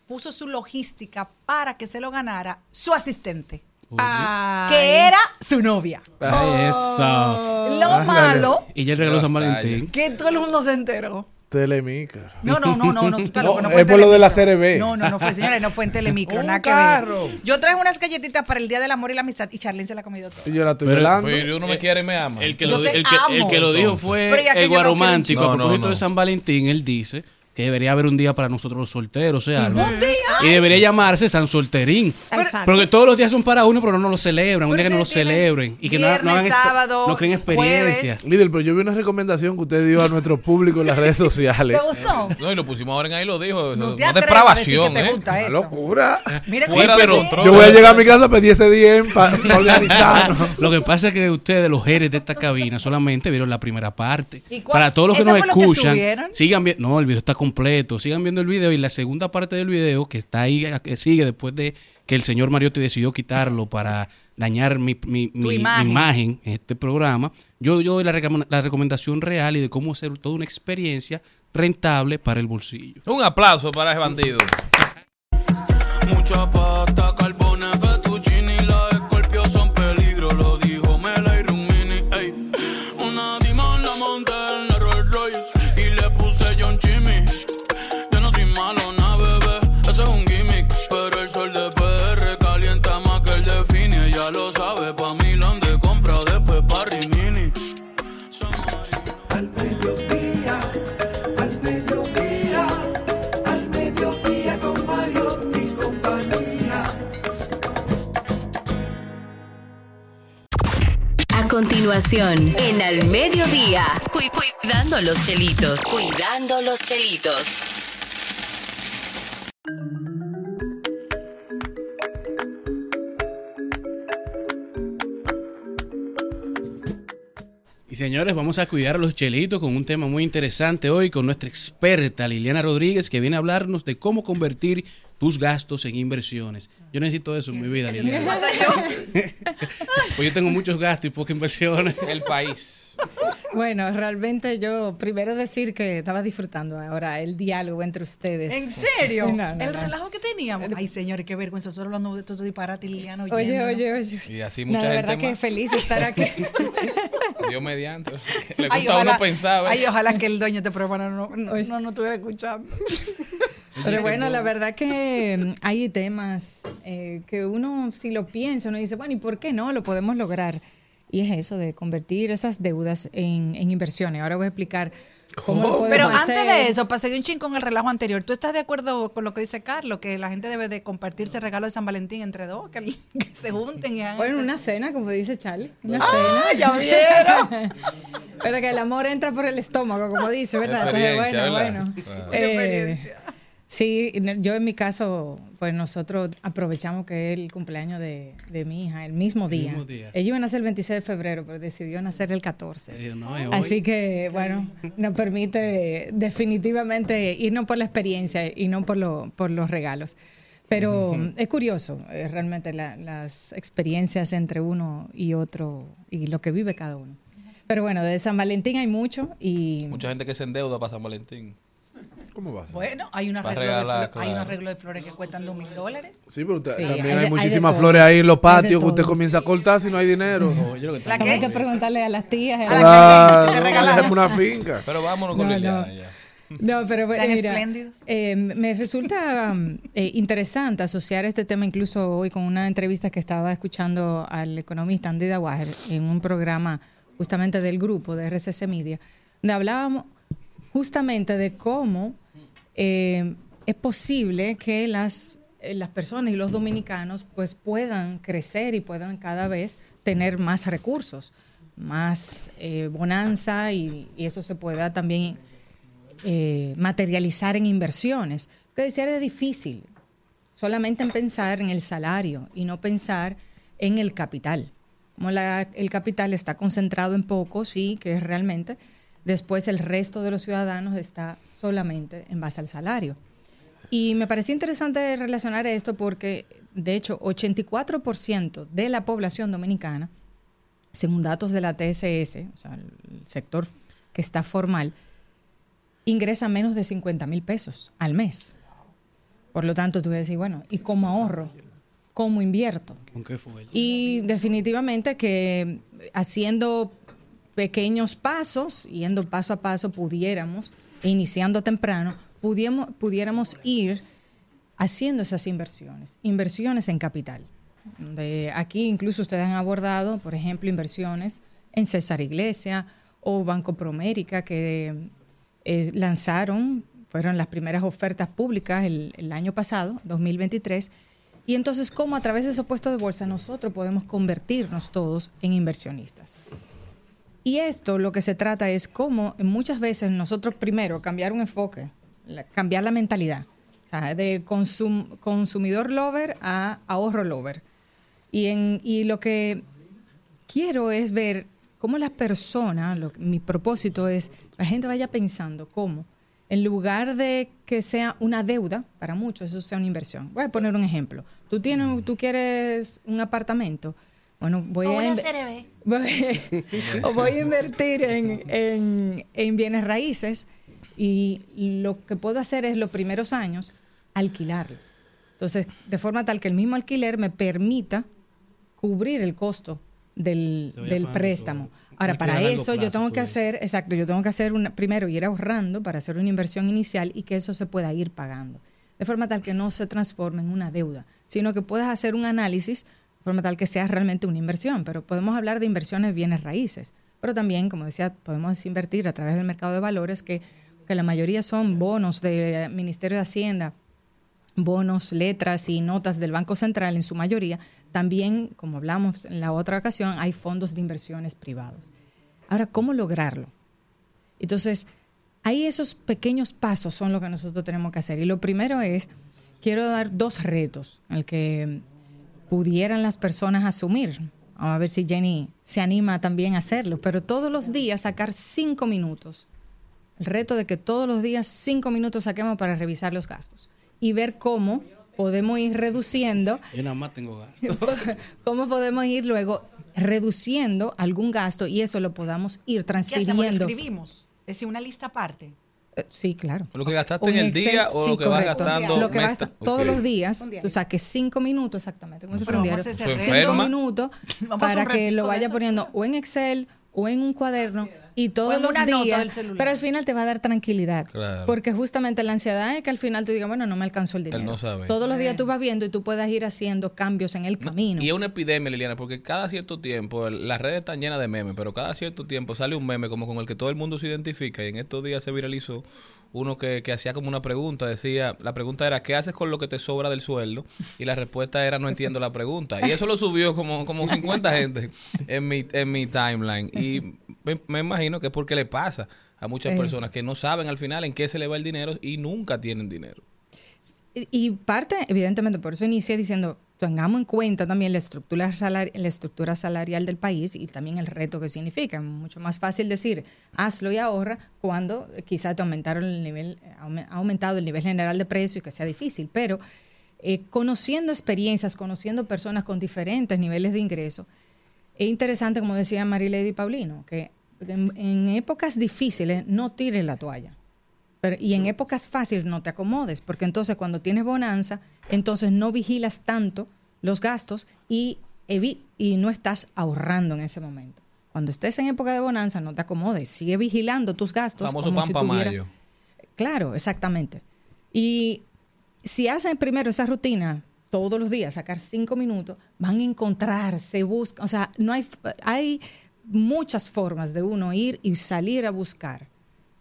puso su logística para que se lo ganara su asistente, que era su novia. Ay, eso. Lo malo, Y ya el regalo San Valentín. que todo el mundo se enteró. Telemicro. No, no, no, no, no, tú estás No, loco, no fue es por lo de la. CRB. No, no, no fue, señores, no fue en Telemicro, Un nada que carro. ver. Yo traje unas galletitas para el Día del Amor y la Amistad y Charlene se la ha comido toda. Y yo la estoy Pero- velando. Uno me quiere y me ama. El que, Yo lo, te el que, el amo. que lo dijo fue Pero el guaromántico. a propósito no. de San Valentín, él dice que debería haber un día para nosotros los solteros, o sea, algo. Un día. Y debería llamarse San Solterín. Exacto. Porque todos los días son para uno, pero no lo celebran. Un día que no lo celebren. Y que no, hagan sábado, no creen experiencias. jueves. Líder, pero yo vi una recomendación que usted dio a nuestro público en las redes sociales. ¿Te gustó? No, y lo pusimos ahora en ahí lo dijo. No No, te atrevas a decir depravación, que te ¿eh? gusta Una eso. locura. Mira Sí, pero- control. Yo voy a llegar a mi casa a pedir ese DM para organizarnos. Lo que pasa es que ustedes, los jeres de esta cabina, solamente vieron la primera parte. ¿Y cuál- Para todos los que nos que escuchan, subieron? sigan viendo. No, el video está completo. Sigan viendo el video y la segunda parte del video que está ahí, que sigue después de que el señor Mariotti decidió quitarlo para dañar mi, mi- mi- mi imagen. imagen. en este programa. Yo, yo doy la, recom- la recomendación real y de cómo hacer toda una experiencia rentable para el bolsillo. Un aplauso para ese bandido. Mucha continuación, en Al Mediodía, cu- cuidando los chelitos. Cuidando los chelitos. Y señores, vamos a cuidar a los chelitos con un tema muy interesante hoy con nuestra experta Liliana Rodríguez que viene a hablarnos de cómo convertir tus gastos en inversiones. Yo necesito eso en mi vida, Liliana. pues yo tengo muchos gastos y pocas inversiones. El país. Bueno, realmente yo primero decir que estaba disfrutando ahora el diálogo entre ustedes. ¿En serio? No, no, el no. relajo que teníamos. Ay, señores, qué vergüenza. Solo hablando de todo disparate Liliana Oye, oye, oye. Y así No, mucha de gente verdad que más. feliz de estar aquí. Dios mediante. Le Ay, gusta a uno ojalá- pensar. ¿eh? Ay, ojalá que el dueño de programa no, no, no, no estuviera escuchando. Pero bueno, la verdad que mm, hay temas eh, que uno, si lo piensa, uno dice, bueno, ¿y por qué no? Lo podemos lograr. Y es eso de convertir esas deudas en, en inversiones. Ahora voy a explicar cómo Pero hacer. antes de eso, para seguir un chin con el relajo anterior, ¿tú estás de acuerdo con lo que dice Carlos? Que la gente debe de compartirse el regalo de San Valentín entre dos, que, que se junten y hagan Bueno, una cena, como dice Charlie. Una ¡Ah, cena. ya vieron! Pero que el amor entra por el estómago, como dice, ¿verdad? Entonces, bueno, bueno. Ah. Eh, sí, yo en mi caso, pues nosotros aprovechamos que es el cumpleaños de, de mi hija, el mismo día. mismo día. Ella iba a nacer el 26 de febrero, pero decidió nacer el 14. Digo, no, es hoy. Así que, bueno, nos permite definitivamente irnos por la experiencia y no por, lo, por los regalos. Pero es curioso, eh, realmente la- las experiencias entre uno y otro y lo que vive cada uno. Pero bueno, de San Valentín hay mucho y Mucha gente que se endeuda para San Valentín. ¿Cómo va? Bueno, hay un, arreglo regalar, de, flo- hay un claro. arreglo de flores que cuestan dos mil dólares. Sí, pero usted- Sí, también hay hay, hay muchísimas todo. flores ahí en los Hay patios que usted comienza a cortar si no hay dinero. Oye, lo que ¿La está- hay que preguntarle a las tías. a A la- la- Ah, te no, regalaron. déjeme una finca. Pero vámonos con No, Liliana no. ya. No, pero Sean mira, espléndidos. eh, me resulta um, eh, interesante asociar este tema incluso hoy con una entrevista que estaba escuchando al economista Andy Dawager en un programa justamente del grupo de RCC Media, donde hablábamos justamente de cómo eh, es posible que las eh, las personas y los dominicanos pues puedan crecer y puedan cada vez tener más recursos, más eh, bonanza y, eso se pueda también materializar en inversiones. Lo que decía es difícil, solamente en pensar en el salario y no pensar en el capital. Como la- el capital está concentrado en pocos y que realmente después el resto de los ciudadanos está solamente en base al salario. Y me parecía interesante relacionar esto porque, de hecho, 84% de la población dominicana, según datos de la TSS, o sea, el sector que está formal, ingresa menos de 50 mil pesos al mes. Por lo tanto, tú vas a decir, bueno, ¿y cómo ahorro? ¿Cómo invierto? ¿Con qué fue? Y definitivamente que haciendo pequeños pasos, yendo paso a paso, pudiéramos, e iniciando temprano, pudiéramos, pudiéramos ir haciendo esas inversiones, inversiones en capital. De aquí incluso ustedes han abordado, por ejemplo, inversiones en César Iglesia o Banco Promérica que eh, lanzaron, fueron las primeras ofertas públicas el, el año pasado, 2023, y entonces cómo a través de esos puestos de bolsa nosotros podemos convertirnos todos en inversionistas. Y esto lo que se trata es cómo muchas veces nosotros primero cambiar un enfoque, cambiar la mentalidad, de consum- consumidor lover a ahorro lover. Y, en, y lo que quiero es ver cómo las personas, mi propósito es, la gente vaya pensando cómo, en lugar de que sea una deuda, para muchos eso sea una inversión. Voy a poner un ejemplo. Tú, tienes, tú quieres un apartamento, bueno, voy O a... una inve- CRB. voy, o voy a invertir en, en- en bienes raíces y lo que puedo hacer es los primeros años alquilarlo. Entonces, de forma tal que el mismo alquiler me permita cubrir el costo del, del préstamo. Ahora, para eso yo tengo que dices. hacer, exacto, yo tengo que hacer una, primero ir ahorrando para hacer una inversión inicial y que eso se pueda ir pagando. De forma tal que no se transforme en una deuda, sino que puedas hacer un análisis forma tal que sea realmente una inversión. Pero podemos hablar de inversiones bienes raíces. Pero también, como decía, podemos invertir a través del mercado de valores que, que la mayoría son bonos del Ministerio de Hacienda, bonos, letras y notas del Banco Central en su mayoría, también, como hablamos en la otra ocasión, hay fondos de inversiones privados. Ahora, ¿cómo lograrlo? Entonces, ahí esos pequeños pasos son lo que nosotros tenemos que hacer. Y lo primero es, quiero dar dos retos al que pudieran las personas asumir. Vamos a ver si Jenny se anima también a hacerlo, pero todos los días sacar cinco minutos. El reto de que todos los días cinco minutos saquemos para revisar los gastos y ver cómo podemos ir reduciendo Yo nada más tengo gasto. cómo podemos ir luego reduciendo algún gasto y eso lo podamos ir ¿Qué hacemos? ¿Lo transfiriendo. escribimos? Es decir, una lista aparte. Sí, claro. Lo que gastaste en el Excel, día o sí, lo que vas gastando. Lo que vas todos los días, tú saques cinco minutos exactamente, como si fuera un diario. Cinco minutos para que lo vaya eso. poniendo o en Excel o en un cuaderno y todos los días. Pero al final te va a dar tranquilidad. Claro. Porque justamente la ansiedad es que al final tú digas, bueno, no me alcanzó el dinero. no sabe. Todos los días tú vas viendo y tú puedas ir haciendo cambios en el camino. Y es una epidemia, Liliana, porque cada cierto tiempo, las redes están llenas de memes, pero cada cierto tiempo sale un meme como con el que todo el mundo se identifica. Y en estos días se viralizó uno que, que hacía como una pregunta. Decía, la pregunta era, ¿qué haces con lo que te sobra del sueldo? Y la respuesta era, no entiendo la pregunta. Y eso lo subió como, como 50 gente en mi, en mi timeline. Y me, me imagino que es porque le pasa a muchas Eh. personas que no saben al final en qué se le va el dinero y nunca tienen dinero. Y- Y parte, evidentemente, por eso inicié diciendo, tengamos en cuenta también la estructura, salar- la estructura salarial del país y también el reto que significa. Mucho más fácil decir, hazlo y ahorra cuando quizás te aumentaron el nivel, ha aumentado el nivel general de precio y que sea difícil. Pero eh, conociendo experiencias, conociendo personas con diferentes niveles de ingreso, es interesante, como decía Marilady Paulino, que en, en épocas difíciles no tires la toalla. Pero, y en épocas fáciles no te acomodes, porque entonces cuando tienes bonanza, entonces no vigilas tanto los gastos y, y no estás ahorrando en ese momento. Cuando estés en época de bonanza, no te acomodes, sigue vigilando tus gastos. Famoso como si tuviera- mayo. Claro, exactamente. Y si hacen primero esa rutina todos los días, sacar cinco minutos, van a encontrar, se buscan, o sea, no hay, hay muchas formas de uno ir y salir a buscar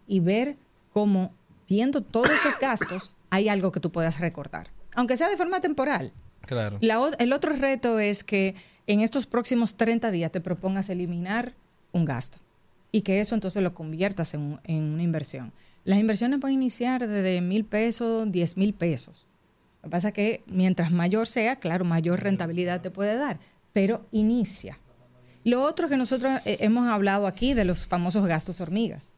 y ver cómo, viendo todos esos gastos, hay algo que tú puedas recortar. aunque sea de forma temporal. Claro. La el otro reto es que en estos próximos 30 días te propongas eliminar un gasto y que eso entonces lo conviertas en, en una inversión. Las inversiones pueden iniciar desde mil pesos, diez mil pesos. Lo que pasa es que mientras mayor sea, claro, mayor rentabilidad te puede dar, pero inicia. Lo otro que nosotros eh, hemos hablado aquí de los famosos gastos hormigas.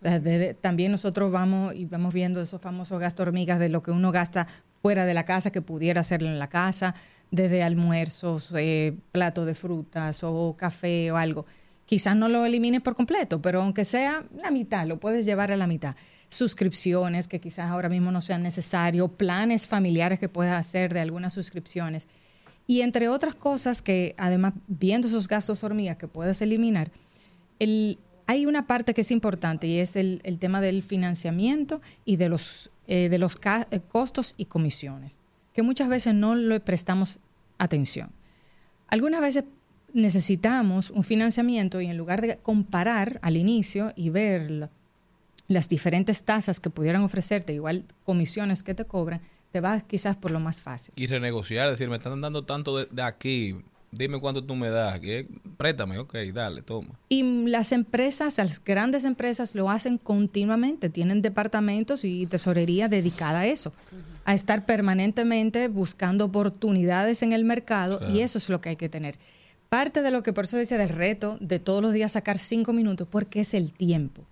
Desde- también nosotros vamos y vamos viendo esos famosos gastos hormigas de lo que uno gasta fuera de la casa que pudiera hacerlo en la casa, desde almuerzos, eh, plato de frutas o café o algo. Quizás no lo elimines por completo, pero aunque sea la mitad, lo puedes llevar a la mitad. Suscripciones que quizás ahora mismo no sean necesarios, planes familiares que puedas hacer de algunas suscripciones. Y entre otras cosas que además viendo esos gastos hormigas que puedes eliminar, el, hay una parte que es importante y es el, el tema del financiamiento y de los, eh, de los eh, costos y comisiones, que muchas veces no le prestamos atención. Algunas veces necesitamos un financiamiento y en lugar de comparar al inicio y ver la- las diferentes tasas que pudieran ofrecerte, igual comisiones que te cobran, te vas quizás por lo más fácil. Y renegociar, decir, me están dando tanto de, de aquí, dime cuánto tú me das, ¿qué? préstame, ok, dale, toma. Y las empresas, las grandes empresas lo hacen continuamente, tienen departamentos y tesorería dedicada a eso, a estar permanentemente buscando oportunidades en el mercado Claro. y eso es lo que hay que tener. Parte de lo que por eso dice del reto de todos los días sacar cinco minutos, porque es el tiempo.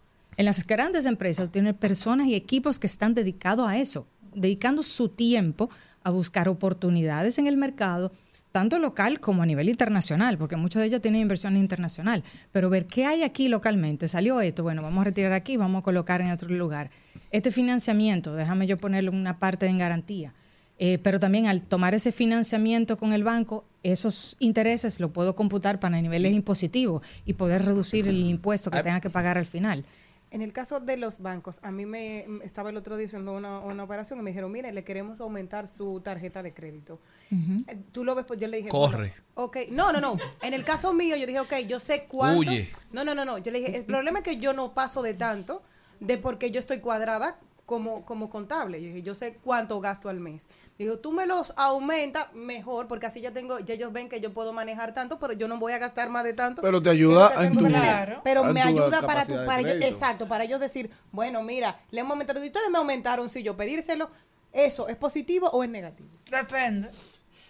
En las grandes empresas tienen personas y equipos que están dedicados a eso, dedicando su tiempo a buscar oportunidades en el mercado, tanto local como a nivel internacional, porque muchos de ellos tienen inversión internacional. Pero ver qué hay aquí localmente, salió esto, bueno, vamos a retirar aquí, vamos a colocar en otro lugar. Este financiamiento, déjame yo ponerle una parte en garantía. Eh, pero también al tomar ese financiamiento con el banco, esos intereses lo puedo computar para niveles impositivos y poder reducir el impuesto que tenga que pagar al final. En el caso de los bancos, a mí me me estaba el otro día haciendo una, una operación y me dijeron, mire, le queremos aumentar su tarjeta de crédito. Eh, Tú lo ves, pues yo le dije, Corre. bueno, ok, no, no, no. En el caso mío, yo dije, ok, yo sé cuánto. Huye. No, no, no, no. Yo le dije, el problema es que yo no paso de tanto, de porque yo estoy cuadrada como, como contable. Yo dije, yo sé cuánto gasto al mes. Dijo, tú me los aumentas mejor, porque así ya tengo, ya ellos ven que yo puedo manejar tanto, pero yo no voy a gastar más de tanto. Pero te ayuda en tu-. Claro. Pero en me tu ayuda para, tu, para ellos, exacto, para ellos decir, bueno, mira, le hemos aumentado, y ustedes me aumentaron, si yo pedírselo, ¿eso es positivo o es negativo? Depende.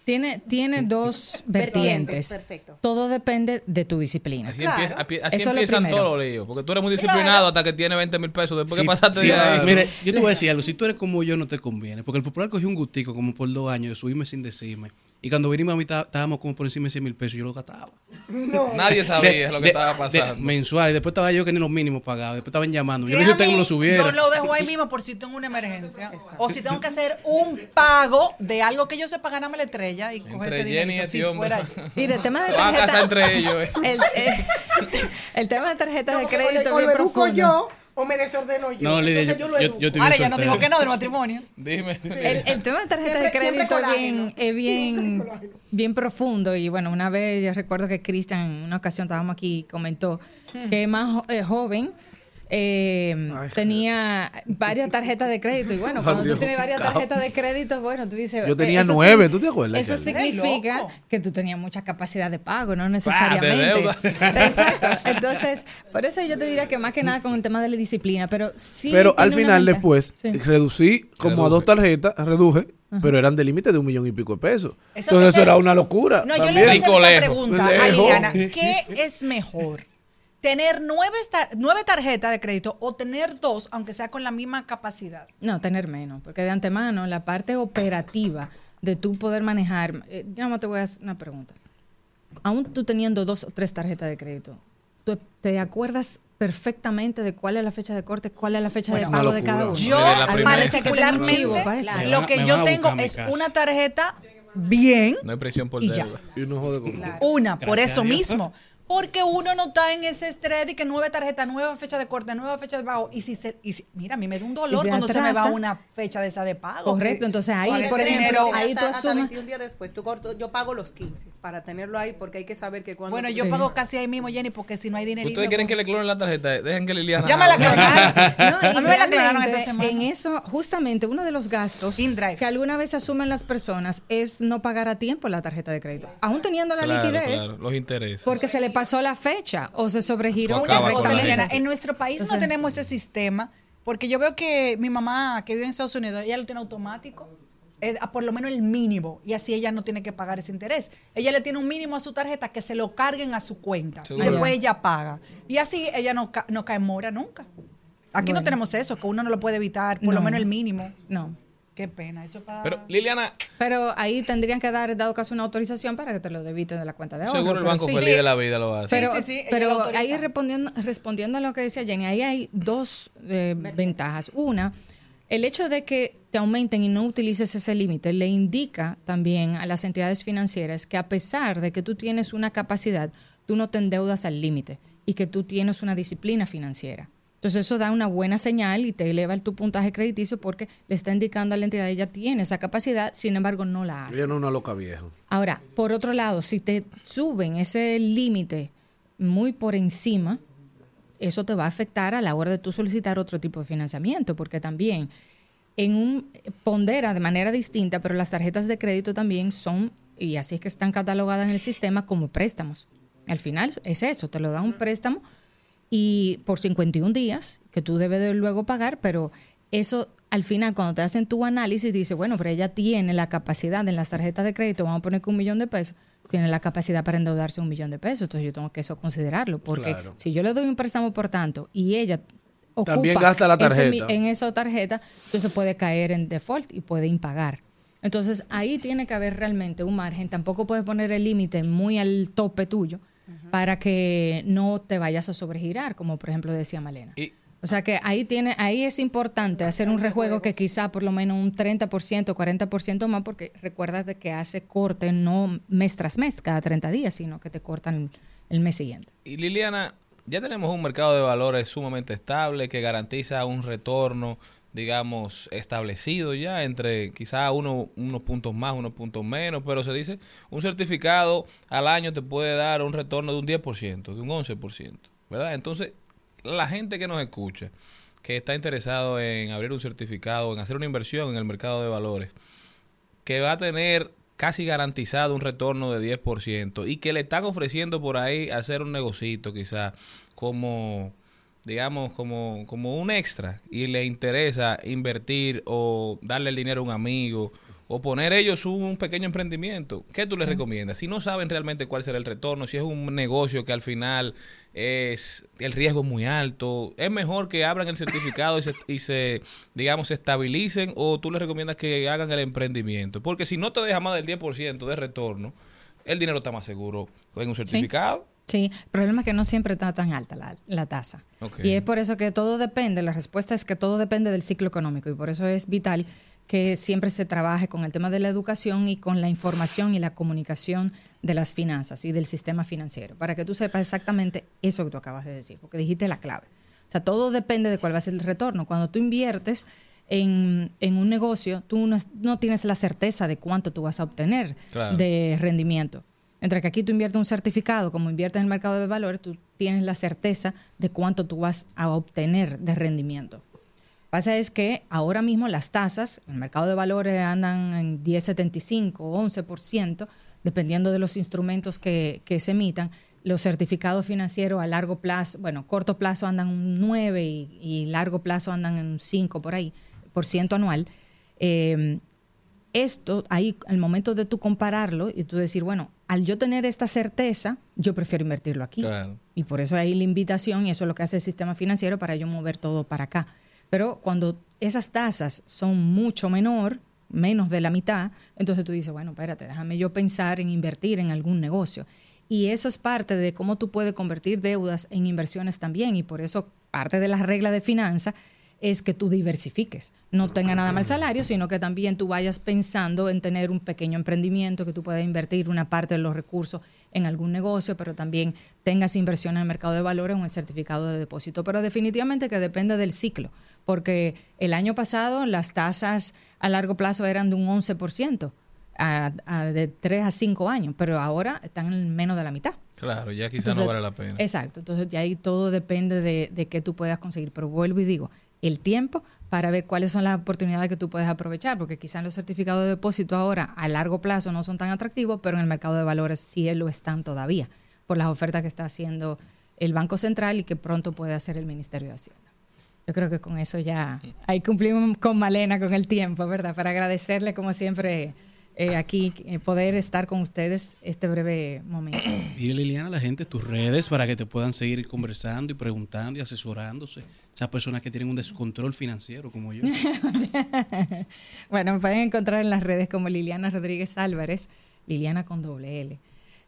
Tiene, tiene dos Vertientes, perfecto. Todo depende de tu disciplina. Así, así Eso es lo empiezan primero. todos los líos, porque tú eres muy disciplinado hasta que tienes 20 mil pesos, después Sí, que pasaste sí, de ahí. Mire, yo te voy a decir algo. Si tú eres como yo, no te conviene. Porque el popular cogió un gustico como por dos años de subirme sin decirme. Y cuando vinimos a mí tá- estábamos como por encima de 100 mil pesos. Yo lo gastaba. Nadie sabía De- lo que de- estaba de- pasando. mensual. Y después estaba yo que ni los mínimos pagaba. Después estaban llamando. Si yo a a usted que me lo subiera. Yo lo dejo ahí mismo por si tengo una emergencia. O si tengo que hacer un pago de algo que yo sepa ganarme la estrella y coger ese dinero. este Si fuera yo. Mire, el tema de Se van a tarjeta. casar entre ellos, eh. El, eh, el tema de tarjeta de crédito lo yo o me desordeno yo. No, Lidia, Entonces yo- yo, lo yo- Ahora ya no dijo que no del matrimonio. Dime. El, el tema de tarjeta de crédito es bien, es bien, bien profundo. Y bueno, una vez yo recuerdo que Cristian, en una ocasión estábamos aquí, comentó que más eh, joven eh, tenía varias tarjetas de crédito. Y bueno, cuando tú tienes varias tarjetas de crédito, bueno, tú dices. Yo tenía eh, eso nueve, sí- ¿tú te acuerdas, Eso significa que tú tenías mucha capacidad de pago, no de necesariamente. Exacto. Entonces, por eso yo te diría que más que nada con el tema de la disciplina, pero sí. pero al final después Sí. reducí como a dos tarjetas, reduje, pero eran de límite de un millón y pico de pesos. Eso- Entonces eso era una locura. No, yo le también. voy a hacer Rico esa pregunta a. Liliana. ¿Qué es mejor? ¿Tener nueve, nueve tarjetas de crédito o tener dos, aunque sea con la misma capacidad? No, tener menos, porque de antemano la parte operativa de tú poder manejar, eh, yo no te voy a hacer una pregunta. Aún tú teniendo dos o tres tarjetas de crédito, ¿tú te acuerdas perfectamente de cuál es la fecha de corte, cuál es la fecha de pago de cada uno? Yo chivo particularmente, para eso. Me lo que yo tengo es una tarjeta bien, No hay presión por Y ya. deuda. Y uno jode con una, por Gracias eso mismo. Porque uno no está en ese estrés de que nueve tarjetas, nueva fecha de corte, nueva fecha de pago. Y si se, y si- mira, a mí me da un dolor se cuando se me va una fecha de esa de pago. Correcto, entonces ahí, ese por ejemplo, dinero- ahí tú hasta, hasta asumas. 21 días después, tú corto, yo pago los 15 para tenerlo ahí porque hay que saber que cuando... Bueno, yo pago casi ahí mismo, Jenny, porque si no hay dinerito. Ustedes quieren que le clonen la tarjeta, dejen que Liliana. Ya me la hable. No, y me la realmente, esta semana. En eso, justamente, uno de los gastos que alguna vez asumen las personas es no pagar a tiempo la tarjeta de crédito. Aún teniendo la Claro, liquidez, claro, los intereses. porque se le pasó la fecha o se sobregiró Una cosa, en nuestro país no tenemos ese sistema, porque yo veo que mi mamá, que vive en Estados Unidos, ella lo tiene automático, eh, a por lo menos el mínimo, y así ella no tiene que pagar ese interés. Ella le tiene un mínimo a su tarjeta que se lo carguen a su cuenta, y después ella paga. Y así ella no, ca- no cae en mora nunca. Aquí no tenemos eso, que uno no lo puede evitar, por lo No. menos el mínimo. No. Qué pena, eso para... Pero, Liliana, Pero ahí tendrían que dar, dado caso, una autorización para que te lo debiten de la cuenta de ahorro. seguro el pero banco sí. feliz de la vida lo hace. Pero, Sí, sí, sí, ella pero ahí respondiendo, respondiendo a lo que decía Jenny, ahí hay dos eh, ventajas. Una, el hecho de que te aumenten y no utilices ese límite le indica también a las entidades financieras que a pesar de que tú tienes una capacidad, tú no te endeudas al límite y que tú tienes una disciplina financiera. Entonces eso da una buena señal y te eleva tu puntaje crediticio porque le está indicando a la entidad, ella tiene esa capacidad, sin embargo no la hace. Es una loca vieja. Ahora, por otro lado, si te suben ese límite muy por encima, eso te va a afectar a la hora de tú solicitar otro tipo de financiamiento, porque también en un pondera de manera distinta, pero las tarjetas de crédito también son, y así es que están catalogadas en el sistema como préstamos. Al final es eso, te lo da un préstamo y por 51 días que tú debes de luego pagar, pero eso al final cuando te hacen tu análisis dice, bueno, pero ella tiene la capacidad en las tarjetas de crédito, vamos a poner que un millón de pesos, tiene la capacidad para endeudarse un millón de pesos, entonces yo tengo que eso considerarlo, porque Claro. si yo le doy un préstamo por tanto y ella ocupa También gasta la ese tarjeta. en esa tarjeta, entonces puede caer en default y puede impagar. Entonces ahí tiene que haber realmente un margen, tampoco puedes poner el límite muy al tope tuyo para que no te vayas a sobregirar, como por ejemplo decía Malena. Y- o sea que ahí tiene, ahí es importante hacer un rejuego que quizá por lo menos un 30%, 40% más, porque recuerdas de que hace corte no mes tras mes, cada 30 días, sino que te cortan el mes siguiente. Y Liliana, ya tenemos un mercado de valores sumamente estable que garantiza un retorno, digamos, establecido ya entre quizá uno, unos puntos más, unos puntos menos, pero se dice un certificado al año te puede dar un retorno de un 10%, de un 11%, ¿verdad? Entonces, la gente que nos escucha, que está interesado en abrir un certificado, en hacer una inversión en el mercado de valores, que va a tener casi garantizado un retorno de 10% y que le están ofreciendo por ahí hacer un negocito quizá como digamos como, como un extra y le interesa invertir o darle el dinero a un amigo o poner ellos un pequeño emprendimiento, ¿qué tú les recomiendas? Si no saben realmente cuál será el retorno, si es un negocio que al final es el riesgo es muy alto, es mejor que abran el certificado y se, y se digamos, se estabilicen o tú les recomiendas que hagan el emprendimiento, porque si no te deja más del 10% de retorno, el dinero está más seguro en un certificado. Sí, el problema es que no siempre está tan alta la, la tasa. Y es por eso que todo depende, la respuesta es que todo depende del ciclo económico y por eso es vital que siempre se trabaje con el tema de la educación y con la información y la comunicación de las finanzas y del sistema financiero, para que tú sepas exactamente eso que tú acabas de decir, porque dijiste la clave. O sea, todo depende de cuál va a ser el retorno. Cuando tú inviertes en, en un negocio, tú no, es- no tienes la certeza de cuánto tú vas a obtener Claro. de rendimiento. Entre que aquí tú inviertes un certificado, como inviertes en el mercado de valores, tú tienes la certeza de cuánto tú vas a obtener de rendimiento. Pasa es que ahora mismo las tasas, en el mercado de valores andan en 10,75 o 11%, dependiendo de los instrumentos que, que se emitan. Los certificados financieros a largo plazo, bueno, corto plazo andan un 9 y, y largo plazo andan en un 5 por ahí, por ciento anual. Eh, esto, ahí, al momento de tú compararlo y tú decir, bueno, al yo tener esta certeza, yo prefiero invertirlo aquí. Claro. Y por eso hay la invitación y eso es lo que hace el sistema financiero para yo mover todo para acá. Pero cuando esas tasas son mucho menor, menos de la mitad, entonces tú dices, bueno, espérate, déjame yo pensar en invertir en algún negocio. Y eso es parte de cómo tú puedes convertir deudas en inversiones también. Y por eso parte de las reglas de finanzas es que tú diversifiques. No tenga nada el salario, sino que también tú vayas pensando en tener un pequeño emprendimiento, que tú puedas invertir una parte de los recursos en algún negocio, pero también tengas inversión en el mercado de valores o en certificado de depósito. Pero definitivamente que depende del ciclo, porque el año pasado las tasas a largo plazo eran de un 11%, a, a de 3 a 5 años, pero ahora están en menos de la mitad. Claro, ya quizás Entonces, no vale la pena. Exacto, entonces ya ahí todo depende de, de qué tú puedas conseguir. Pero vuelvo y digo, el tiempo para ver cuáles son las oportunidades que tú puedes aprovechar, porque quizás los certificados de depósito ahora a largo plazo no son tan atractivos, pero en el mercado de valores sí lo están todavía, por las ofertas que está haciendo el Banco Central y que pronto puede hacer el Ministerio de Hacienda. Yo creo que con eso ya ahí cumplimos con Malena, con el tiempo, ¿verdad? Para agradecerle como siempre eh, aquí eh, poder estar con ustedes este breve momento. Dile Liliana a la gente tus redes para que te puedan seguir conversando y preguntando y asesorándose. Esas personas que tienen un descontrol financiero como yo. bueno, me pueden encontrar en las redes como Liliana Rodríguez Álvarez, Liliana con doble L,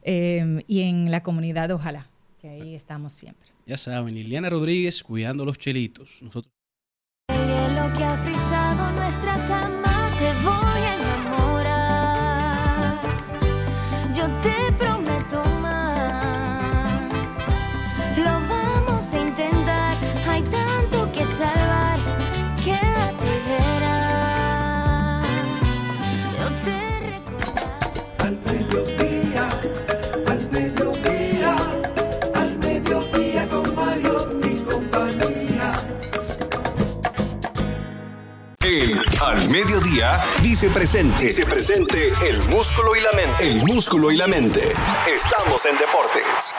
eh, y en la comunidad Ojalá, que ahí estamos siempre. Ya saben, Liliana Rodríguez cuidando los chelitos. Nosotros lo que ha frisado nuestra Al Mediodía dice presente. Dice presente el músculo y la mente. El músculo y la mente. Estamos en deportes.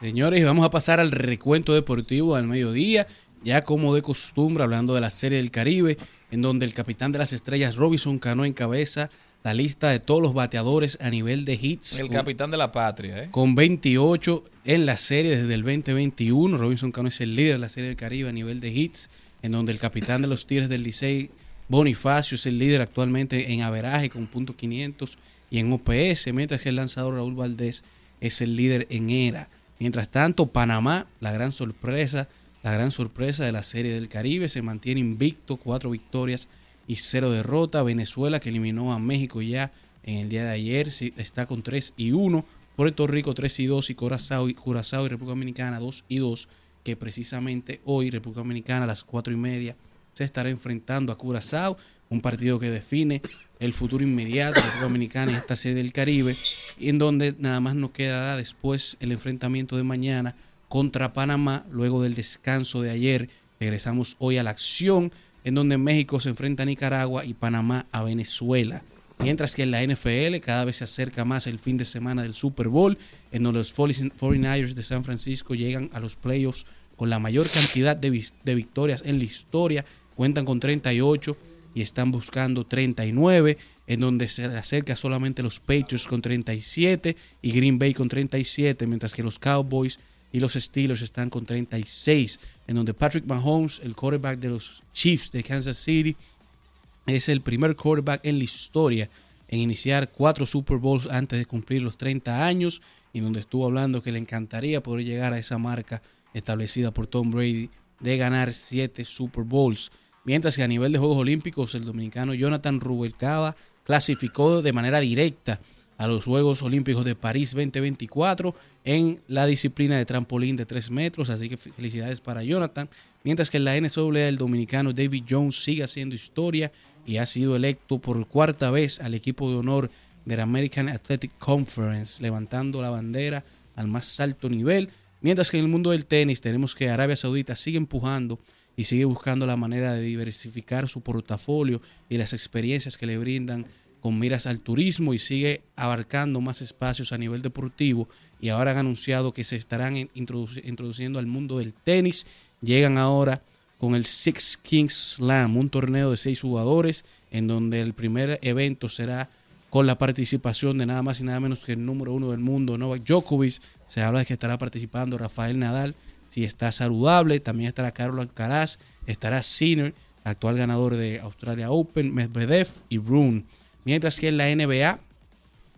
Señores, vamos a pasar al recuento deportivo al mediodía, ya como de costumbre, hablando de la Serie del Caribe, en donde el capitán de las estrellas Robinson Cano encabeza la lista de todos los bateadores a nivel de hits. El con- capitán de la patria, ¿eh? con 28 en la serie desde el 2021. Robinson Cano es el líder de la serie del Caribe a nivel de hits, en donde el capitán de los Tigres del Licey, Bonifacio, es el líder actualmente en averaje con punto .500 y en OPS, mientras que el lanzador Raúl Valdés es el líder en ERA. Mientras tanto, Panamá, la gran sorpresa, la gran sorpresa de la serie del Caribe, se mantiene invicto, cuatro victorias y cero derrota. Venezuela, que eliminó a México ya en el día de ayer, está con 3 y 1. Puerto Rico 3 y 2 y Curazao y, Curazao y República Dominicana 2 y 2, que precisamente hoy República Dominicana a las 4 y media se estará enfrentando a Curazao, un partido que define el futuro inmediato de República Dominicana en esta serie del Caribe, y en donde nada más nos quedará después el enfrentamiento de mañana contra Panamá, luego del descanso de ayer. Regresamos hoy a la acción, en donde México se enfrenta a Nicaragua y Panamá a Venezuela. Mientras que en la NFL cada vez se acerca más el fin de semana del Super Bowl, en donde los 49ers de San Francisco llegan a los playoffs con la mayor cantidad de, victorias en la historia, cuentan con 38 y están buscando 39, en donde se acerca solamente los Patriots con 37 y Green Bay con 37, mientras que los Cowboys y los Steelers están con 36, en donde Patrick Mahomes, el quarterback de los Chiefs de Kansas City, es el primer quarterback en la historia en iniciar cuatro Super Bowls antes de cumplir los 30 años y donde estuvo hablando que le encantaría poder llegar a esa marca establecida por Tom Brady de ganar siete Super Bowls. Mientras que a nivel de Juegos Olímpicos el dominicano Jonathan Rubalcaba clasificó de manera directa a los Juegos Olímpicos de París 2024 en la disciplina de trampolín de 3 metros, así que felicidades para Jonathan. Mientras que en la NCAA el dominicano David Jones sigue haciendo historia y ha sido electo por cuarta vez al equipo de honor de la American Athletic Conference, levantando la bandera al más alto nivel. Mientras que en el mundo del tenis tenemos que Arabia Saudita sigue empujando y sigue buscando la manera de diversificar su portafolio y las experiencias que le brindan con miras al turismo y sigue abarcando más espacios a nivel deportivo y ahora han anunciado que se estarán in- introduci- introduciendo al mundo del tenis. Llegan ahora con el Six Kings Slam, un torneo de seis jugadores en donde el primer evento será con la participación de nada más y nada menos que el número uno del mundo, Novak Djokovic. Se habla de que estará participando Rafael Nadal, si está saludable. También estará Carlos Alcaraz, estará Sinner, actual ganador de Australia Open, Medvedev y Rune. Mientras que en la NBA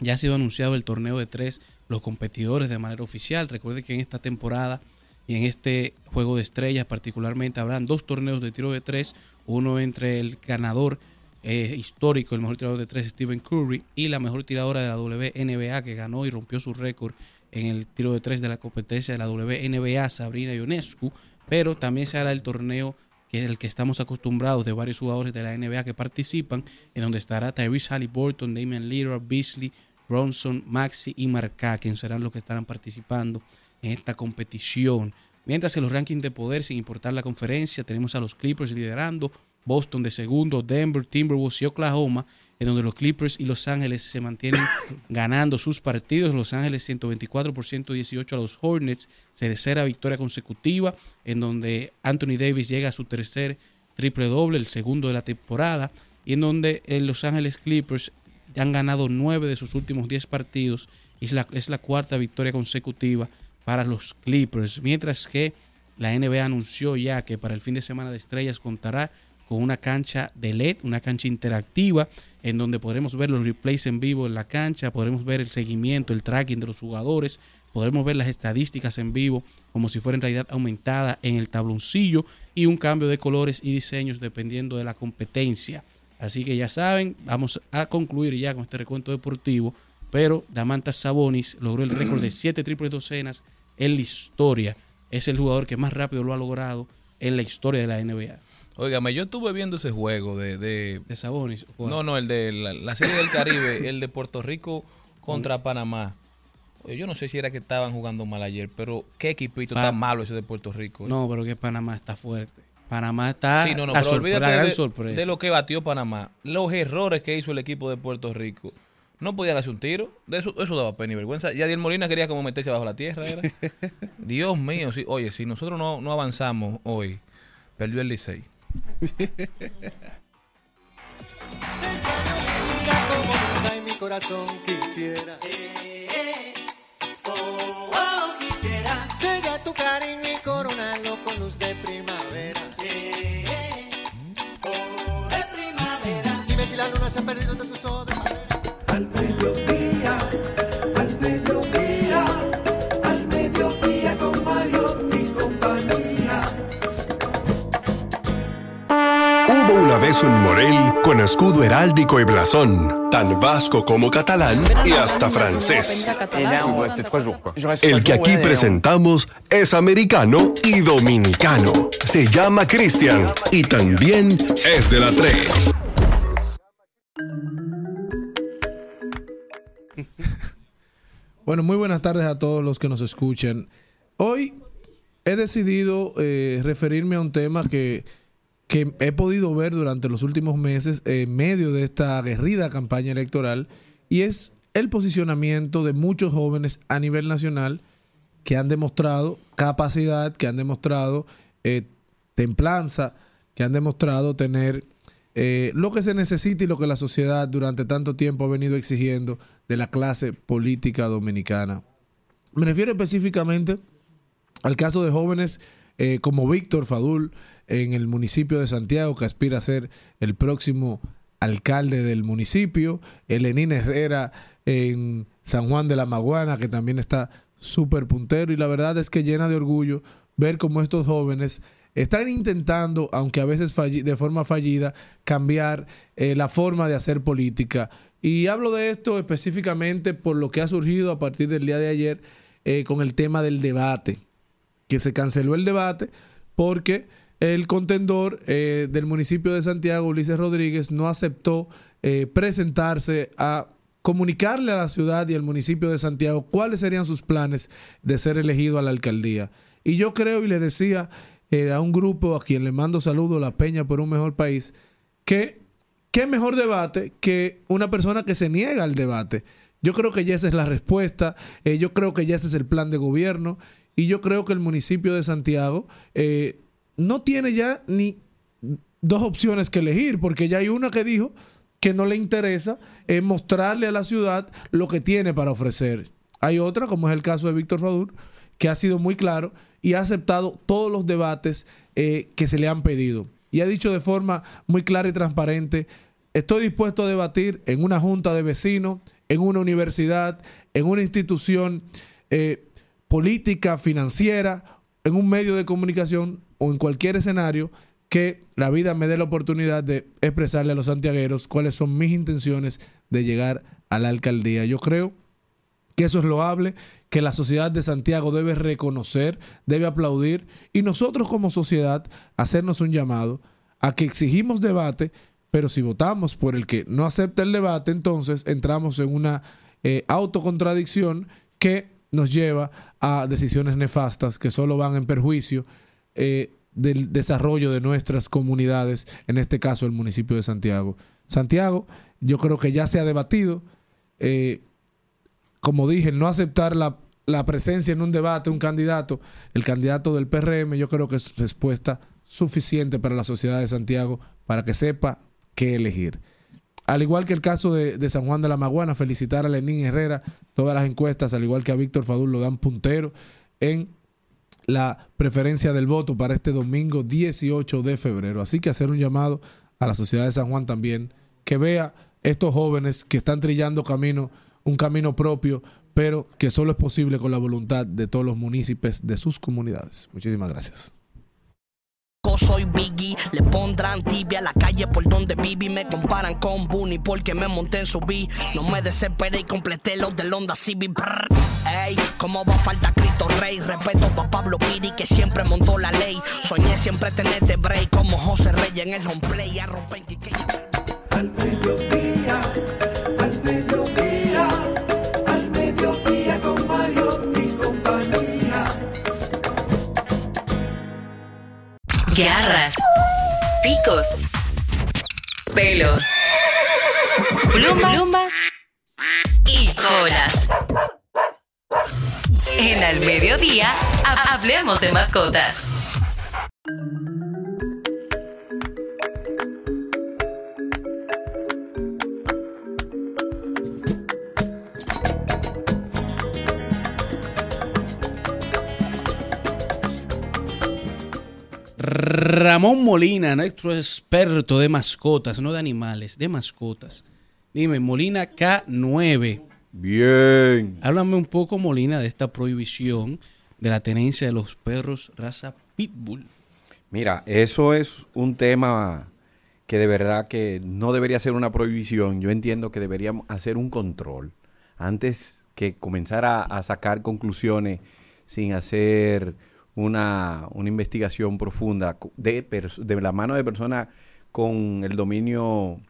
ya ha sido anunciado el torneo de tres, los competidores de manera oficial. Recuerde que en esta temporada Y en este juego de estrellas particularmente habrán dos torneos de tiro de tres, uno entre el ganador eh, histórico, el mejor tirador de tres, Stephen Curry, y la mejor tiradora de la WNBA que ganó y rompió su récord en el tiro de tres de la competencia de la WNBA, Sabrina Ionescu, pero también se hará el torneo que es el que estamos acostumbrados de varios jugadores de la NBA que participan, en donde estará Tyrese Halliburton, Damian Lillard, Beasley, Bronson, Maxi y Markkanen serán los que estarán participando en esta competición. Mientras que los rankings de poder, sin importar la conferencia, tenemos a los Clippers liderando, Boston de segundo, Denver, Timberwolves y Oklahoma, en donde los Clippers y Los Ángeles se mantienen ganando sus partidos. Los Ángeles 124 por 118 a los Hornets, tercera victoria consecutiva, en donde Anthony Davis llega a su tercer triple doble, el segundo de la temporada, y en donde eh, Los Ángeles Clippers ya han ganado nueve de sus últimos 10 partidos y es la, es la cuarta victoria consecutiva para los Clippers, mientras que la NBA anunció ya que para el fin de semana de estrellas contará con una cancha de LED, una cancha interactiva, en donde podremos ver los replays en vivo en la cancha, podremos ver el seguimiento, el tracking de los jugadores, podremos ver las estadísticas en vivo como si fuera en realidad aumentada en el tabloncillo y un cambio de colores y diseños dependiendo de la competencia. Así que ya saben, vamos a concluir ya con este recuento deportivo, pero Damantas Sabonis logró el récord de 7 triples docenas en la historia. Es el jugador que más rápido lo ha logrado en la historia de la NBA. Óigame, yo estuve viendo ese juego de... De, ¿De Sabonis? ¿Cuál? No, no, el de la, la Serie del Caribe, el de Puerto Rico contra Panamá. Oye, yo no sé si era que estaban jugando mal ayer, pero qué equipito Pa- tan malo ese de Puerto Rico. No, pero que Panamá está fuerte. Panamá está Sí, no, no, la, pero sorpre- olvídate la gran de, sorpresa. de lo que batió Panamá. Los errores que hizo el equipo de Puerto Rico. No podían hacer un tiro. De eso, eso daba pena y vergüenza. Y Adiel Molina quería como meterse bajo la tierra. era. Dios mío. Sí. Oye, si nosotros no, no avanzamos hoy, perdió el Licey. Como mi corazón quisiera. Oh, oh, quisiera. Sella tu cariño y coronarlo con luz de primavera. Oh, de primavera. Dime si la luna se ha perdido de tus ojos. Vez un Morel con escudo heráldico y blasón, tan vasco como catalán y hasta francés. El que aquí presentamos es americano y dominicano. Se llama Cristian y también es de la 3. Bueno, muy buenas tardes a todos los que nos escuchan. Hoy he decidido eh, referirme a un tema que, que he podido ver durante los últimos meses en medio de esta aguerrida campaña electoral y es el posicionamiento de muchos jóvenes a nivel nacional que han demostrado capacidad, que han demostrado eh, templanza, que han demostrado tener eh, lo que se necesita y lo que la sociedad durante tanto tiempo ha venido exigiendo de la clase política dominicana. Me refiero específicamente al caso de jóvenes eh, como Víctor Fadul en el municipio de Santiago, que aspira a ser el próximo alcalde del municipio, Elenín Herrera en San Juan de la Maguana, que también está súper puntero, y la verdad es que llena de orgullo ver cómo estos jóvenes están intentando, aunque a veces de forma fallida, cambiar eh, la forma de hacer política. Y hablo de esto específicamente por lo que ha surgido a partir del día de ayer eh, con el tema del debate, que se canceló el debate porque el contendor eh, del municipio de Santiago, Ulises Rodríguez, no aceptó eh, presentarse a comunicarle a la ciudad y al municipio de Santiago cuáles serían sus planes de ser elegido a la alcaldía. Y yo creo y le decía eh, a un grupo a quien le mando saludo, La Peña por un mejor país, que qué mejor debate que una persona que se niega al debate. Yo creo que ya esa es la respuesta, eh, yo creo que ya ese es el plan de gobierno y yo creo que el municipio de Santiago eh, no tiene ya ni dos opciones que elegir, porque ya hay una que dijo que no le interesa eh, mostrarle a la ciudad lo que tiene para ofrecer. Hay otra, como es el caso de Víctor Fadur, que ha sido muy claro y ha aceptado todos los debates eh, que se le han pedido. Y ha dicho de forma muy clara y transparente, estoy dispuesto a debatir en una junta de vecinos, en una universidad, en una institución eh, política, financiera en un medio de comunicación o en cualquier escenario que la vida me dé la oportunidad de expresarle a los santiagueros cuáles son mis intenciones de llegar a la alcaldía. Yo creo que eso es loable, que la sociedad de Santiago debe reconocer, debe aplaudir y nosotros como sociedad hacernos un llamado a que exigimos debate, pero si votamos por el que no acepta el debate, entonces entramos en una eh, autocontradicción que nos lleva a decisiones nefastas que solo van en perjuicio eh, del desarrollo de nuestras comunidades, en este caso el municipio de Santiago. Santiago, yo creo que ya se ha debatido. eh, como dije, no aceptar la, la presencia en un debate, un candidato, el candidato del PRM, yo creo que es respuesta suficiente para la sociedad de Santiago para que sepa qué elegir. Al igual que el caso de, San Juan de la Maguana, felicitar a Lenín Herrera, todas las encuestas, al igual que a Víctor Fadul, lo dan puntero en la preferencia del voto para este domingo 18 de febrero. Así que hacer un llamado a la sociedad de San Juan también, que vea estos jóvenes que están trillando camino, un camino propio, pero que solo es posible con la voluntad de todos los municipios de sus comunidades. Muchísimas gracias. Soy Biggie, le pondrán tibia a la calle por donde viví. Me comparan con Bunny porque me monté en su beat. No me desesperé y completé los del Honda Civic. Ey, como va falta Cristo Rey. Respeto a Pablo Piri que siempre montó la ley. Soñé siempre tenerte break como José Reyes en el home play. A romper Al mediodía, Garras, picos, pelos, plumas, y colas. En Al Mediodía, ha- hablemos de mascotas. Ramón Molina, nuestro experto de mascotas, no de animales, de mascotas. Dime, Molina K9. Bien. Háblame un poco, Molina, de esta prohibición de la tenencia de los perros raza Pitbull. Mira, eso es un tema que de verdad que no debería ser una prohibición. Yo entiendo que deberíamos hacer un control antes que comenzar a, a sacar conclusiones sin hacer una, una investigación profunda de, de la mano de personas con el dominio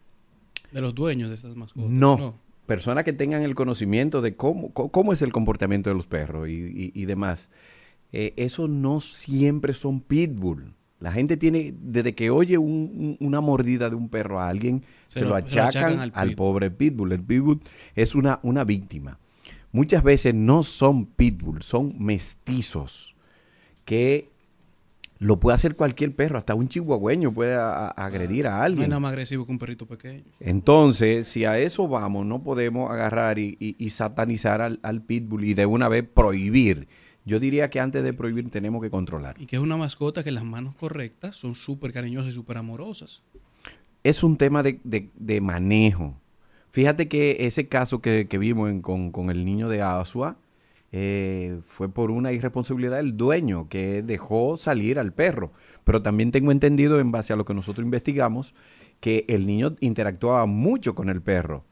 De los dueños de estas mascotas. no, personas que tengan el conocimiento de cómo, cómo es el comportamiento de los perros y, y- y demás. Eh, eso no siempre son pitbull. La gente tiene, desde que oye un- un- una mordida de un perro a alguien, se, lo, achacan, al, pitbull. pobre pitbull. El pitbull es una, una víctima. Muchas veces no son pitbull, son mestizos que lo puede hacer cualquier perro, hasta un chihuahueño puede a- a- agredir a No hay alguien. nada más agresivo que un perrito pequeño. Entonces, si a eso vamos, no podemos agarrar y, y- y satanizar al, al pitbull y de una vez prohibir. Yo diría que antes de prohibir tenemos que controlar. Y que es una mascota que las manos correctas son súper cariñosas y súper amorosas. Es un tema de, de- de manejo. Fíjate que ese caso que, que vimos en- con, con el niño de Asua eh, fue por una irresponsabilidad del dueño que dejó salir al perro. Pero también tengo entendido, en base a lo que nosotros investigamos, que el niño interactuaba mucho con el perro.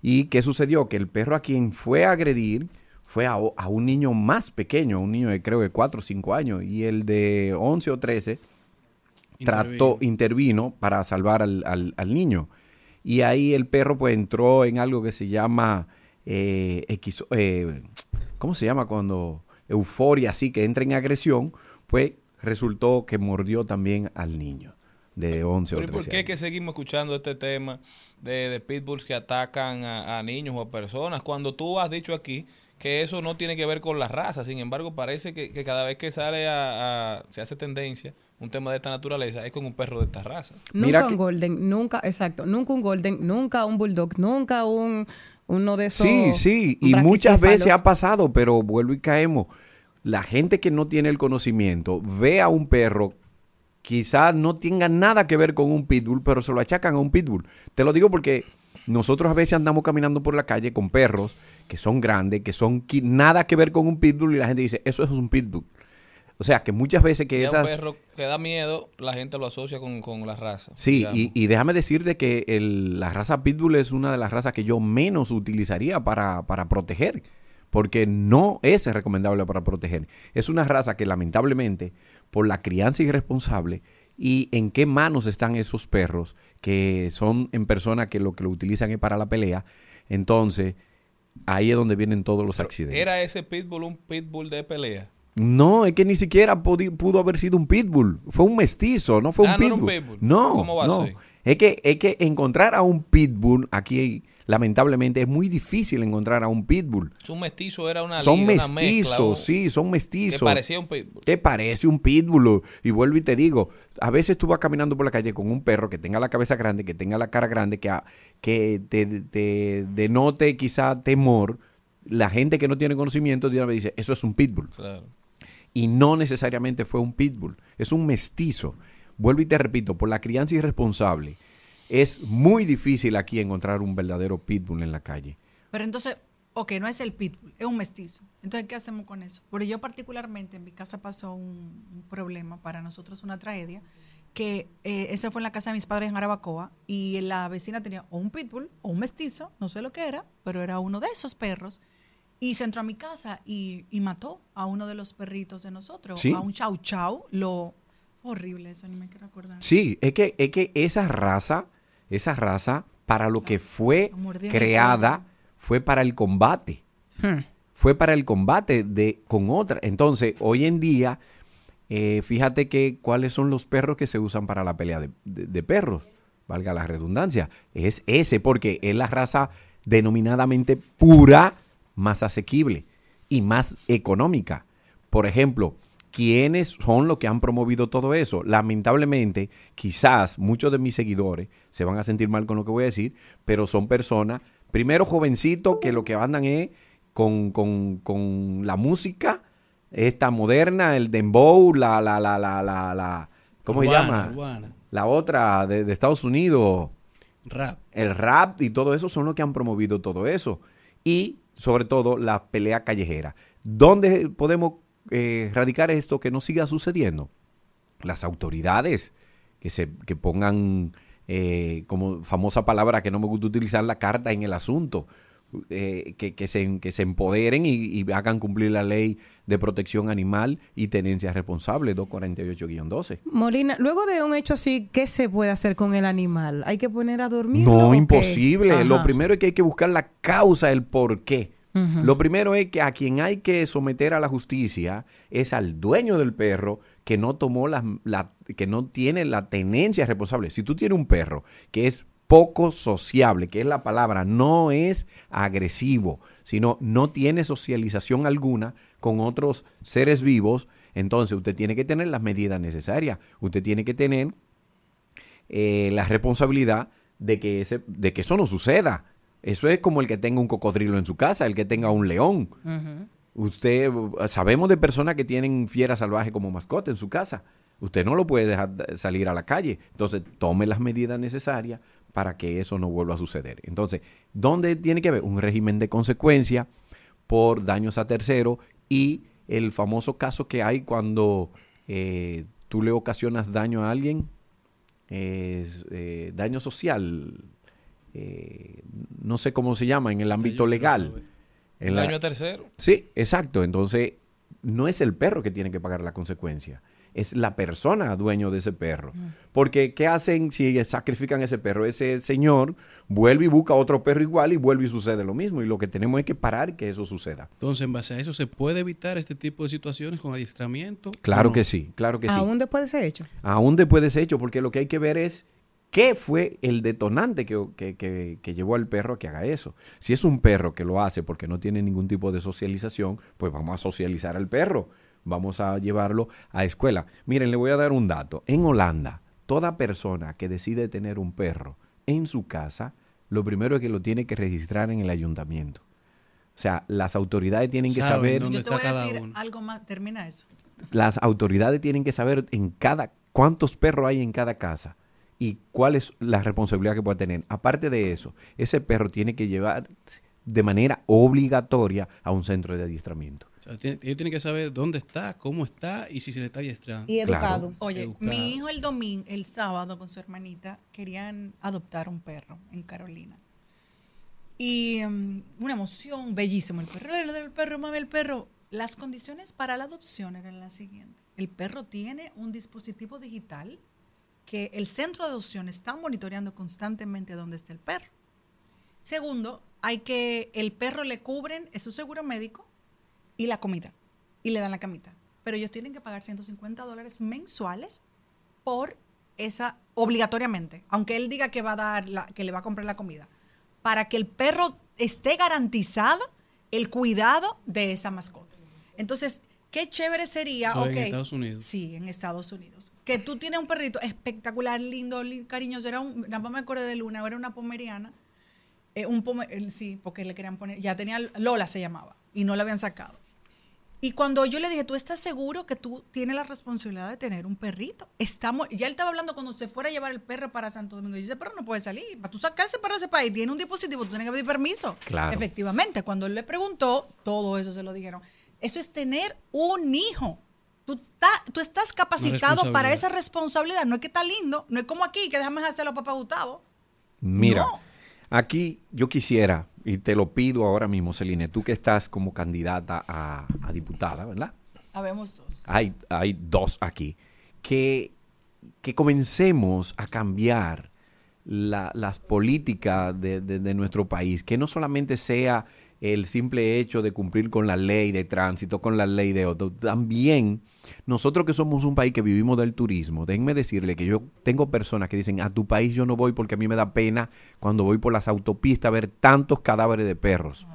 ¿Y qué sucedió? Que el perro a quien fue a agredir fue a, a un niño más pequeño, un niño de creo de 4 o 5 años, y el de 11 o 13 trató, intervino para salvar al, al- al niño. Y ahí el perro pues entró en algo que se llama, eh, equiso- eh, ¿cómo se llama cuando? Euforia, así que entra en agresión, pues resultó que mordió también al niño de 11 o Pero ¿y 13 por qué años. que seguimos escuchando este tema de, de pitbulls que atacan a, a niños o a personas? Cuando tú has dicho aquí que eso no tiene que ver con la raza, sin embargo parece que, que cada vez que sale a, a- se hace tendencia un tema de esta naturaleza es con un perro de esta raza. Nunca un golden, nunca, exacto, nunca un golden, nunca un bulldog, nunca un uno de esos. Sí, sí, y muchas veces ha pasado, pero vuelvo y caemos. La gente que no tiene el conocimiento ve a un perro, quizás no tenga nada que ver con un pitbull, pero se lo achacan a un pitbull. Te lo digo porque nosotros a veces andamos caminando por la calle con perros que son grandes, que son qui- nada que ver con un pitbull y la gente dice, eso es un pitbull. O sea, que muchas veces que a un esas... perro que da miedo, la gente lo asocia con, con la raza. Sí, y, y déjame decirte que el- la raza Pitbull es una de las razas que yo menos utilizaría para, para proteger, porque no es recomendable para proteger. Es una raza que lamentablemente, por la crianza irresponsable y en qué manos están esos perros, que son en personas que lo que lo utilizan es para la pelea, entonces ahí es donde vienen todos los accidentes. ¿Era ese pitbull un pitbull de pelea? No, es que ni siquiera pudo haber sido un pitbull. Fue un mestizo, no fue Ah, un no era un pitbull. pitbull. No, ¿Cómo va a no. ser? Es que, es que encontrar a un pitbull aquí, lamentablemente, es muy difícil encontrar a un pitbull. Un mestizo era una son liga, una mezcla, mestizos, sí, son mestizos. Que parecía un pitbull. Que parece un pitbull. Y vuelvo y te digo, a veces tú vas caminando por la calle con un perro que tenga la cabeza grande, que tenga la cara grande, que, a- que te, te denote quizá temor. La gente que no tiene conocimiento vez dice, eso es un pitbull. Claro. Y no necesariamente fue un pitbull, es un mestizo. Vuelvo y te repito, por la crianza irresponsable, es muy difícil aquí encontrar un verdadero pitbull en la calle. Pero entonces, ok, no es el pitbull, es un mestizo. Entonces, ¿qué hacemos con eso? Porque yo particularmente, en mi casa pasó un, un problema, para nosotros una tragedia, que eh, esa fue en la casa de mis padres en Arabacoa y la vecina tenía o un pitbull o un mestizo, no sé lo que era, pero era uno de esos perros. Y se entró a mi casa y, y mató a uno de los perritos de nosotros, Sí. a un chau chau. Lo horrible, eso ni me quiero acordar. Sí, es que, es que esa raza, esa raza, para lo que fue creada, fue para el combate. Fue para el combate de, con otra. Entonces, hoy en día, eh, fíjate que cuáles son los perros que se usan para la pelea de, de- de perros, valga la redundancia. Es ese, porque es la raza denominadamente pura, más asequible y más económica. Por ejemplo, ¿quiénes son los que han promovido todo eso? Lamentablemente, quizás muchos de mis seguidores se van a sentir mal con lo que voy a decir, pero son personas, primero jovencitos, que lo que andan es con, con- con la música, esta moderna, el dembow, la, la, la, la, la, la ¿cómo Urbana, se llama? urbana. La otra de, de Estados Unidos. Rap. El rap y todo eso son los que han promovido todo eso. Y sobre todo la pelea callejera. ¿Dónde podemos eh, erradicar esto que no siga sucediendo? Las autoridades que se que pongan eh, como famosa palabra que no me gusta utilizar la carta en el asunto. eh, que, que se, que se empoderen y, y hagan cumplir la ley de protección animal y tenencia responsable 248-12. Molina, luego de un hecho así, ¿qué se puede hacer con el animal? ¿Hay que poner a dormir? No, imposible. Lo primero es que hay que buscar la causa, el por qué. Lo primero es que a quien hay que someter a la justicia es al dueño del perro que no tomó la, la- que no tiene la tenencia responsable. Si tú tienes un perro que es poco sociable, que es la palabra, no es agresivo, sino no tiene socialización alguna con otros seres vivos, entonces usted tiene que tener las medidas necesarias. Usted tiene que tener eh, la responsabilidad de que, ese, de que eso no suceda. Eso es como el que tenga un cocodrilo en su casa, el que tenga un león. Usted, sabemos de personas que tienen fiera salvaje como mascota en su casa. Usted no lo puede dejar de- salir a la calle. Entonces, tome las medidas necesarias para que eso no vuelva a suceder. Entonces, ¿dónde tiene que haber un régimen de consecuencia por daños a terceros y el famoso caso que hay cuando eh, tú le ocasionas daño a alguien, eh, daño social, eh, no sé cómo se llama en el ámbito legal. En la- Daño a tercero. Sí, exacto. Entonces, no es el perro que tiene que pagar la consecuencia, es la persona dueño de ese perro. Porque, ¿qué hacen si sacrifican ese perro? Ese señor vuelve y busca otro perro igual y vuelve y sucede lo mismo. Y lo que tenemos es que parar que eso suceda. Entonces, en base a eso, ¿se puede evitar este tipo de situaciones con adiestramiento? Claro que sí, claro que sí. Aún después de ese hecho. Aún después de ese hecho, porque lo que hay que ver es qué fue el detonante que, que- que- que llevó al perro a que haga eso. Si es un perro que lo hace porque no tiene ningún tipo de socialización, pues vamos a socializar al perro. Vamos a llevarlo a escuela. Miren, le voy a dar un dato. En Holanda, toda persona que decide tener un perro en su casa, lo primero es que lo tiene que registrar en el ayuntamiento. O sea, las autoridades tienen que saber dónde Yo te voy a decir algo más, termina eso. las autoridades tienen que saber en cada cuántos perros hay en cada casa y cuál es la responsabilidad que puede tener. Aparte de eso, ese perro tiene que llevar de manera obligatoria a un centro de adiestramiento. O sea, tiene- ellos tienen que saber dónde está, cómo está y si se le está adiestrando. Y educado. Oye, Educado. mi hijo el domingo, el sábado con su hermanita, querían adoptar un perro en Carolina. Y mm, una emoción, bellísimo. El perro, el, el perro, mami, el perro. Las condiciones para la adopción eran las siguientes. El perro tiene un dispositivo digital que el centro de adopción está monitoreando constantemente dónde está el perro. Segundo, hay que el perro le cubren su seguro médico y la comida y le dan la camita. Pero ellos tienen que pagar 150 dólares mensuales por esa obligatoriamente, aunque él diga que va a dar la, que le va a comprar la comida, para que el perro esté garantizado el cuidado de esa mascota. Entonces, qué chévere sería, en Estados Unidos. Sí, en Estados Unidos. Que tú tienes un perrito espectacular, lindo, li- cariñoso. Era un, nada más me acuerdo de Luna, era una pomeriana. Eh, un sí, porque le querían poner, ya tenía, Lola se llamaba, y no la habían sacado. Y cuando yo le dije, ¿tú estás seguro que tú tienes la responsabilidad de tener un perrito? Estamos, ya él estaba hablando cuando se fuera a llevar el perro para Santo Domingo. Y yo dice, pero no puede salir. Para tú sacar ese perro de ese país, tiene un dispositivo, tú tienes que pedir permiso. Claro. Efectivamente, cuando él le preguntó, todo eso se lo dijeron. Eso es tener un hijo. Tú, ta- tú estás capacitado para esa responsabilidad. No es que está lindo, no es como aquí, que déjame hacerlo a papá Gustavo. Mira, No. aquí yo quisiera, y te lo pido ahora mismo, Celine, tú que estás como candidata a, a diputada, ¿verdad? Habemos dos. Hay, hay dos aquí, que, que comencemos a cambiar la- las políticas de, de- de nuestro país, que no solamente sea el simple hecho de cumplir con la ley de tránsito, con la ley de auto, también nosotros que somos un país que vivimos del turismo, déjenme decirle que yo tengo personas que dicen, a tu país yo no voy porque a mí me da pena cuando voy por las autopistas ver tantos cadáveres de perros.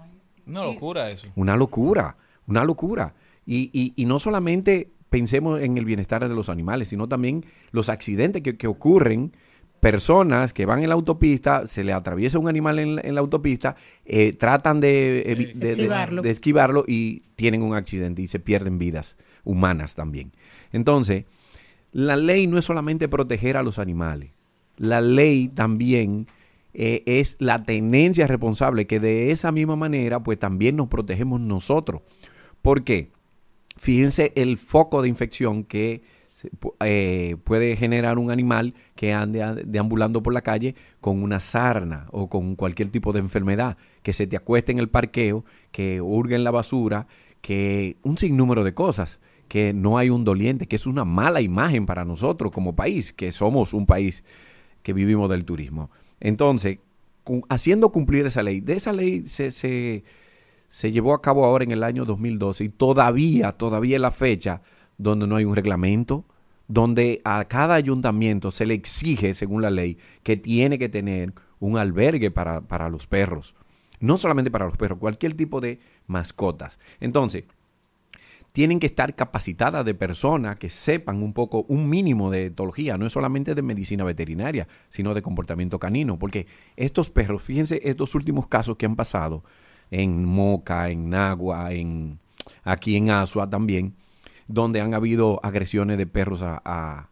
Una locura eso. Una locura, una locura. Y, y- y no solamente pensemos en el bienestar de los animales, sino también los accidentes que, que ocurren. Personas que van en la autopista, se le atraviesa un animal en, la- en la autopista, eh, tratan de, evi- de- Esquivarlo. de esquivarlo y tienen un accidente y se pierden vidas humanas también. Entonces, la ley no es solamente proteger a los animales, la ley también eh, es la tenencia responsable, que de esa misma manera, pues también nos protegemos nosotros. ¿Por qué? Fíjense el foco de infección que eh, puede generar un animal que ande deambulando por la calle con una sarna o con cualquier tipo de enfermedad, que se te acueste en el parqueo, que hurgue en la basura, que un sinnúmero de cosas, que no hay un doliente, que es una mala imagen para nosotros como país, que somos un país que vivimos del turismo. Entonces, haciendo cumplir esa ley, de esa ley se, se, se llevó a cabo ahora en el año 2012 y todavía, todavía la fecha donde no hay un reglamento, donde a cada ayuntamiento se le exige, según la ley, que tiene que tener un albergue para, para los perros. No solamente para los perros, cualquier tipo de mascotas. Entonces, tienen que estar capacitadas de personas que sepan un poco, un mínimo de etología, no es solamente de medicina veterinaria, sino de comportamiento canino, porque estos perros, fíjense estos últimos casos que han pasado en Moca, en Nagua, en, aquí en Asua también, donde han habido agresiones de perros a- a-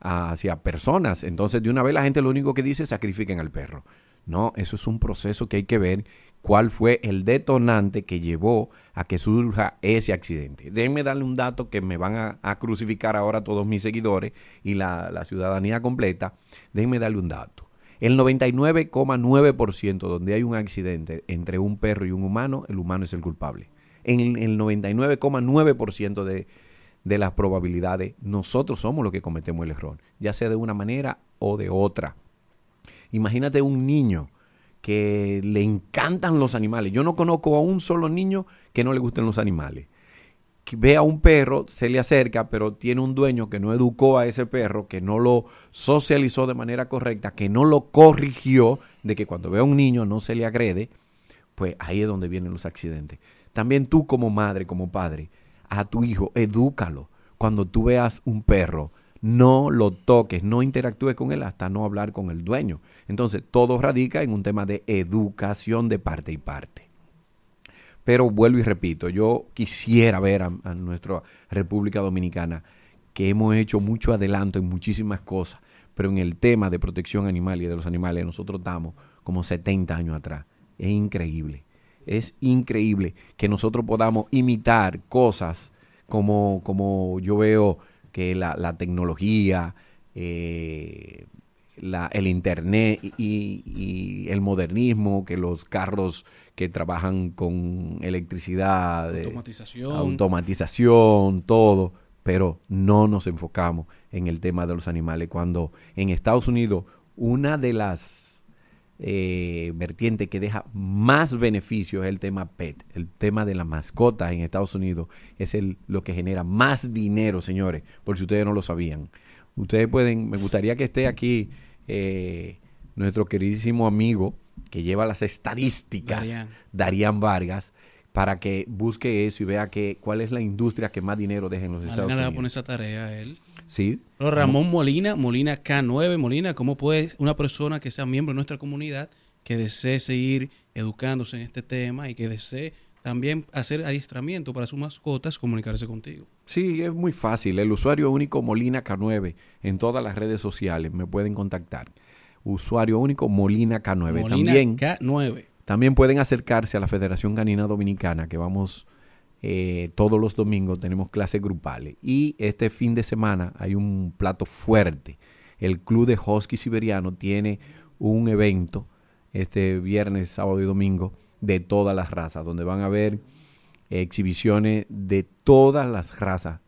hacia personas. Entonces, de una vez la gente lo único que dice es sacrifiquen al perro. No, eso es un proceso que hay que ver cuál fue el detonante que llevó a que surja ese accidente. Déjenme darle un dato que me van a, a crucificar ahora todos mis seguidores y la, la ciudadanía completa. Déjenme darle un dato. El 99,9% donde hay un accidente entre un perro y un humano, el humano es el culpable. En el 99,9% de, de las probabilidades, nosotros somos los que cometemos el error, ya sea de una manera o de otra. Imagínate un niño que le encantan los animales. Yo no conozco a un solo niño que no le gusten los animales. Que ve a un perro, se le acerca, pero tiene un dueño que no educó a ese perro, que no lo socializó de manera correcta, que no lo corrigió de que cuando ve a un niño no se le agrede, pues ahí es donde vienen los accidentes. También tú como madre, como padre, a tu hijo, edúcalo. Cuando tú veas un perro, no lo toques, no interactúes con él hasta no hablar con el dueño. Entonces, todo radica en un tema de educación de parte y parte. Pero vuelvo y repito, yo quisiera ver a, nuestra República Dominicana que hemos hecho mucho adelanto en muchísimas cosas, pero en el tema de protección animal y de los animales nosotros estamos como 70 años atrás. Es increíble. Es increíble que nosotros podamos imitar cosas como, como yo veo que la, la tecnología, eh, la- el internet y, y el modernismo, que los carros que trabajan con electricidad, de- Automatización. automatización, todo, pero no nos enfocamos en el tema de los animales. Cuando en Estados Unidos una de las eh, vertientes que deja más beneficios es el tema pet, el tema de las mascotas en Estados Unidos es el, lo que genera más dinero, señores, por si ustedes no lo sabían. Ustedes pueden, me gustaría que esté aquí eh, nuestro queridísimo amigo que lleva las estadísticas, Darían. Darían Vargas, para que busque eso y vea que, cuál es la industria que más dinero deja en los Estados Malena le va a Unidos. poner esa tarea a él. Sí. Pero Ramón Molina, Molina K9, Molina, ¿cómo puede una persona que sea miembro de nuestra comunidad, que desee seguir educándose en este tema y que desee también hacer adiestramiento para sus mascotas, comunicarse contigo? Sí, es muy fácil. El usuario único Molina K9 en todas las redes sociales me pueden contactar. Usuario único Molina K9. Molina también, K9. también pueden acercarse a la Federación Canina Dominicana, que vamos eh, todos los domingos, tenemos clases grupales. Y este fin de semana hay un plato fuerte. El Club de Husky Siberiano tiene un evento este viernes, sábado y domingo de todas las razas, donde van a ver exhibiciones de todas las razas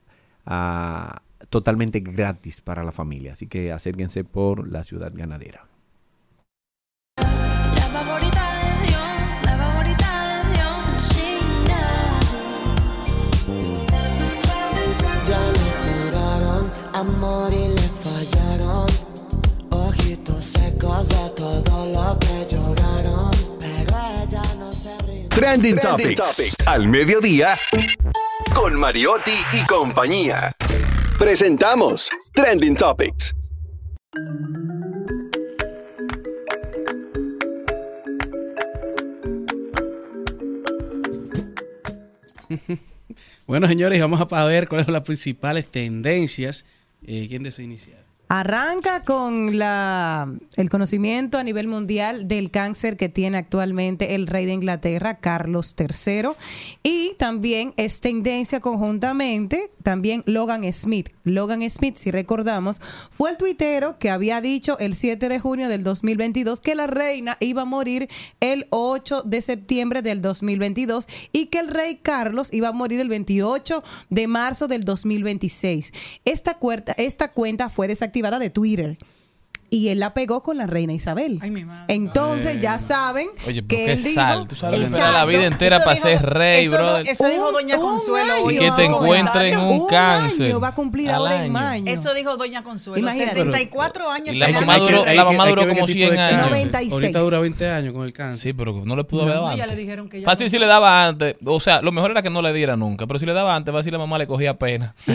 ah, totalmente gratis para la familia. Así que acérquense por la ciudad ganadera. Amor y le fallaron. Ojitos secos de todo lo que lloraron. Pero ella no se rindió. Trending, Topics. Al mediodía. Con Mariotti y compañía. Presentamos Trending Topics. Bueno, señores, vamos a ver cuáles son las principales tendencias. Eh, ¿Quién desea iniciar? Arranca con la, el conocimiento a nivel mundial del cáncer que tiene actualmente el rey de Inglaterra, Carlos III. Y también es tendencia conjuntamente también Logan Smith. Logan Smith, si recordamos, fue el tuitero que había dicho el 7 de junio del 2022 que la reina iba a morir el 8 de septiembre del 2022 y que el rey Carlos iba a morir el 28 de marzo del 2026. Esta, cuerta- esta cuenta fue desactivada de Twitter. Y él la pegó con la reina Isabel. Entonces ya saben Oye, pero que él dijo, sal. Tú sabes Exacto. esperar la vida entera Eso para dijo- ser rey, eso. Eso dijo Un- Doña un Consuelo año. Y que te encuentren un cáncer. año va a cumplir ahora en mayo. Eso dijo Doña Consuelo. Imagínate. 74 años. Y la mamá duró, Hay la mamá duró como tipo de 100 años. cáncer. 96. Ahorita dura 20 años con el cáncer. Sí, pero no le pudo haber dado No, ya antes. le dijeron que ya Fácil no- si le daba antes. O sea, lo mejor era que no le diera nunca. Pero si le daba antes, va a decir la mamá le cogía pena. Y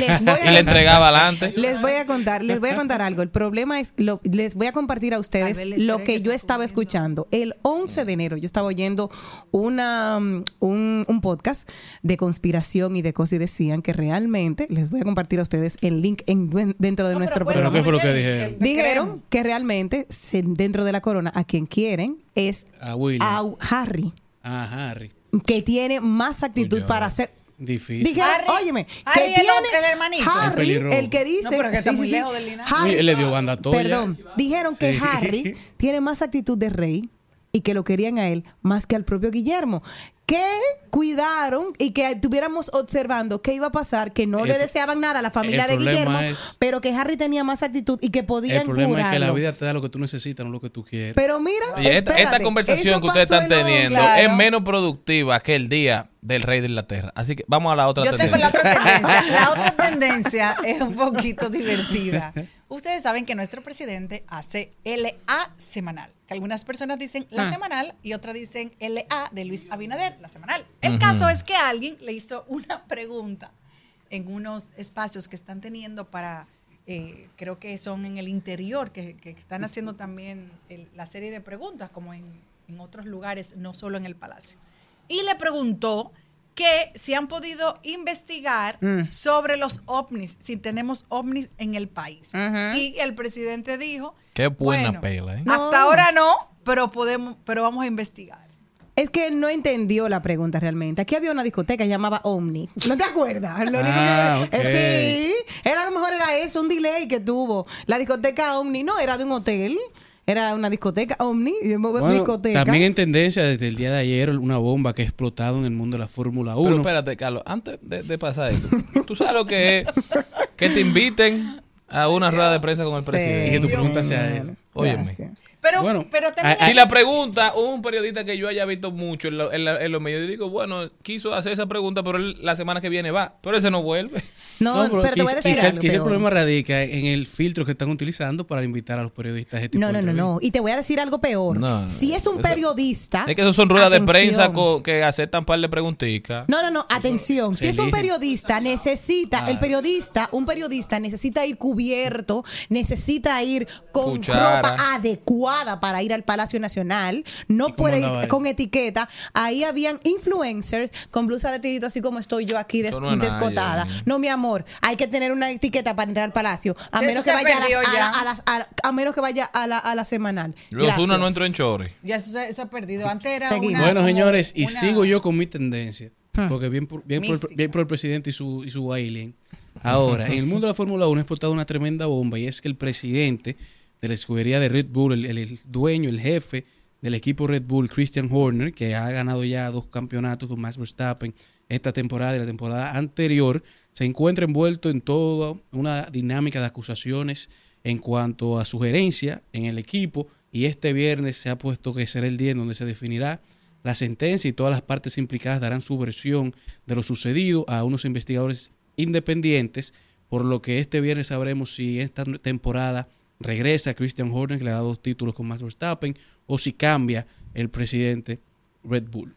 le entregaba adelante. Les voy a contar, les voy a contar algo. El problema es, lo- les voy a compartir a ustedes lo que que yo estaba escuchando. El 11 de enero yo estaba oyendo una, um, un, un podcast de conspiración y de cosas y decían que realmente, les voy a compartir a ustedes el link en- dentro de nuestro ¿Pero programa. qué fue lo que dijeron? Dijeron que realmente dentro de la corona a quien quieren es A William. a Harry, Ah, Harry. que tiene más actitud para hacer Difícil. Dijeron, Harry- óyeme, Harry que el tiene el hermanito. Harry, el que dice, No, pero que está sí, muy sí, sí. lejos del linaje. Harry- Uy, él le dio banda toya. Perdón, dijeron que. Harry tiene más actitud de rey y que lo querían a él más que al propio Guillermo. Que cuidaron y que estuviéramos observando qué iba a pasar, que no El- le deseaban nada a la familia de Guillermo, es- pero que Harry tenía más actitud y que podían El problema es que la vida te da lo que tú necesitas, no lo que tú quieres. Pero mira, Oye, esta, conversación que ustedes están teniendo Claro. es menos productiva que el día del rey de Inglaterra. Así que vamos a la otra Yo tengo la tendencia. otra tendencia. La otra tendencia es un poquito divertida. Ustedes saben que nuestro presidente hace LA semanal. Que algunas personas dicen la Ah. semanal y otras dicen LA de Luis Abinader, la semanal. El caso es que alguien le hizo una pregunta en unos espacios que están teniendo para, eh, creo que son en el interior, que, que están haciendo también el- la serie de preguntas, como en, en otros lugares, no solo en el palacio. Y le preguntó que si han podido investigar Mm. sobre los ovnis, si tenemos ovnis en el país. Y el presidente dijo, Qué buena Bueno, pela, ¿eh? hasta ahora no, pero podemos, pero vamos a investigar. Es que él no entendió la pregunta realmente. Aquí había una discoteca que se llamaba Omni. ¿No te acuerdas? Lo único Ah, que- ok. eh, sí. Era, a lo mejor era eso, un delay que tuvo. La discoteca Omni no era de un hotel. Era una discoteca Omni. Bueno, discoteca. también en tendencia desde el día de ayer una bomba que ha explotado en el mundo de la Fórmula 1. Pero espérate, Carlos, antes de, de pasar eso, ¿tú sabes lo que es que te inviten a una rueda de prensa con el Sí. presidente? Y que tu pregunta sea esa. Óyeme. Pero, Bueno, pero también Si la pregunta, un periodista que yo haya visto mucho en, lo- en la- en los medios, yo digo, bueno, quiso hacer esa pregunta, pero él la semana que viene va. Pero ese no vuelve. No, pero, pero te voy a decir quizá, algo quizá el peor. problema radica en el filtro que están utilizando para invitar a los periodistas a este tipo No, de no, no, no. Y te voy a decir algo peor. No, si es un periodista. Es que eso son ruedas de prensa co- que aceptan par de preguntitas. No, no, no, atención. Si es un periodista, necesita, el periodista, un periodista necesita ir cubierto, necesita ir con Cuchara. ropa adecuada para ir al Palacio Nacional. No puede ir eso? con etiqueta. Ahí habían influencers con blusa de tirito, así como estoy yo aquí des- no descotada. No, mi amor, hay que tener una etiqueta para entrar al Palacio. A menos que vaya a menos que vaya a la, a la semanal. Los uno no entró en chore. ya se- ha perdido. Antes era una... Bueno, como señores, y una- sigo yo con mi tendencia. Ah. Porque bien por, bien, por, Mística. bien por el presidente y su, y su alien. Ahora, en el mundo de la Fórmula 1 ha explotado una tremenda bomba y es que el presidente de la escudería de Red Bull, el, el- dueño, el jefe del equipo Red Bull, Christian Horner, que ha ganado ya dos campeonatos con Max Verstappen esta temporada y la temporada anterior, se encuentra envuelto en toda una dinámica de acusaciones en cuanto a sugerencia en el equipo y este viernes se ha puesto que será el día en donde se definirá la sentencia y todas las partes implicadas darán su versión de lo sucedido a unos investigadores independientes, por lo que este viernes sabremos si esta temporada regresa Christian Horner, que le ha dado dos títulos con Max Verstappen, o si cambia el presidente Red Bull.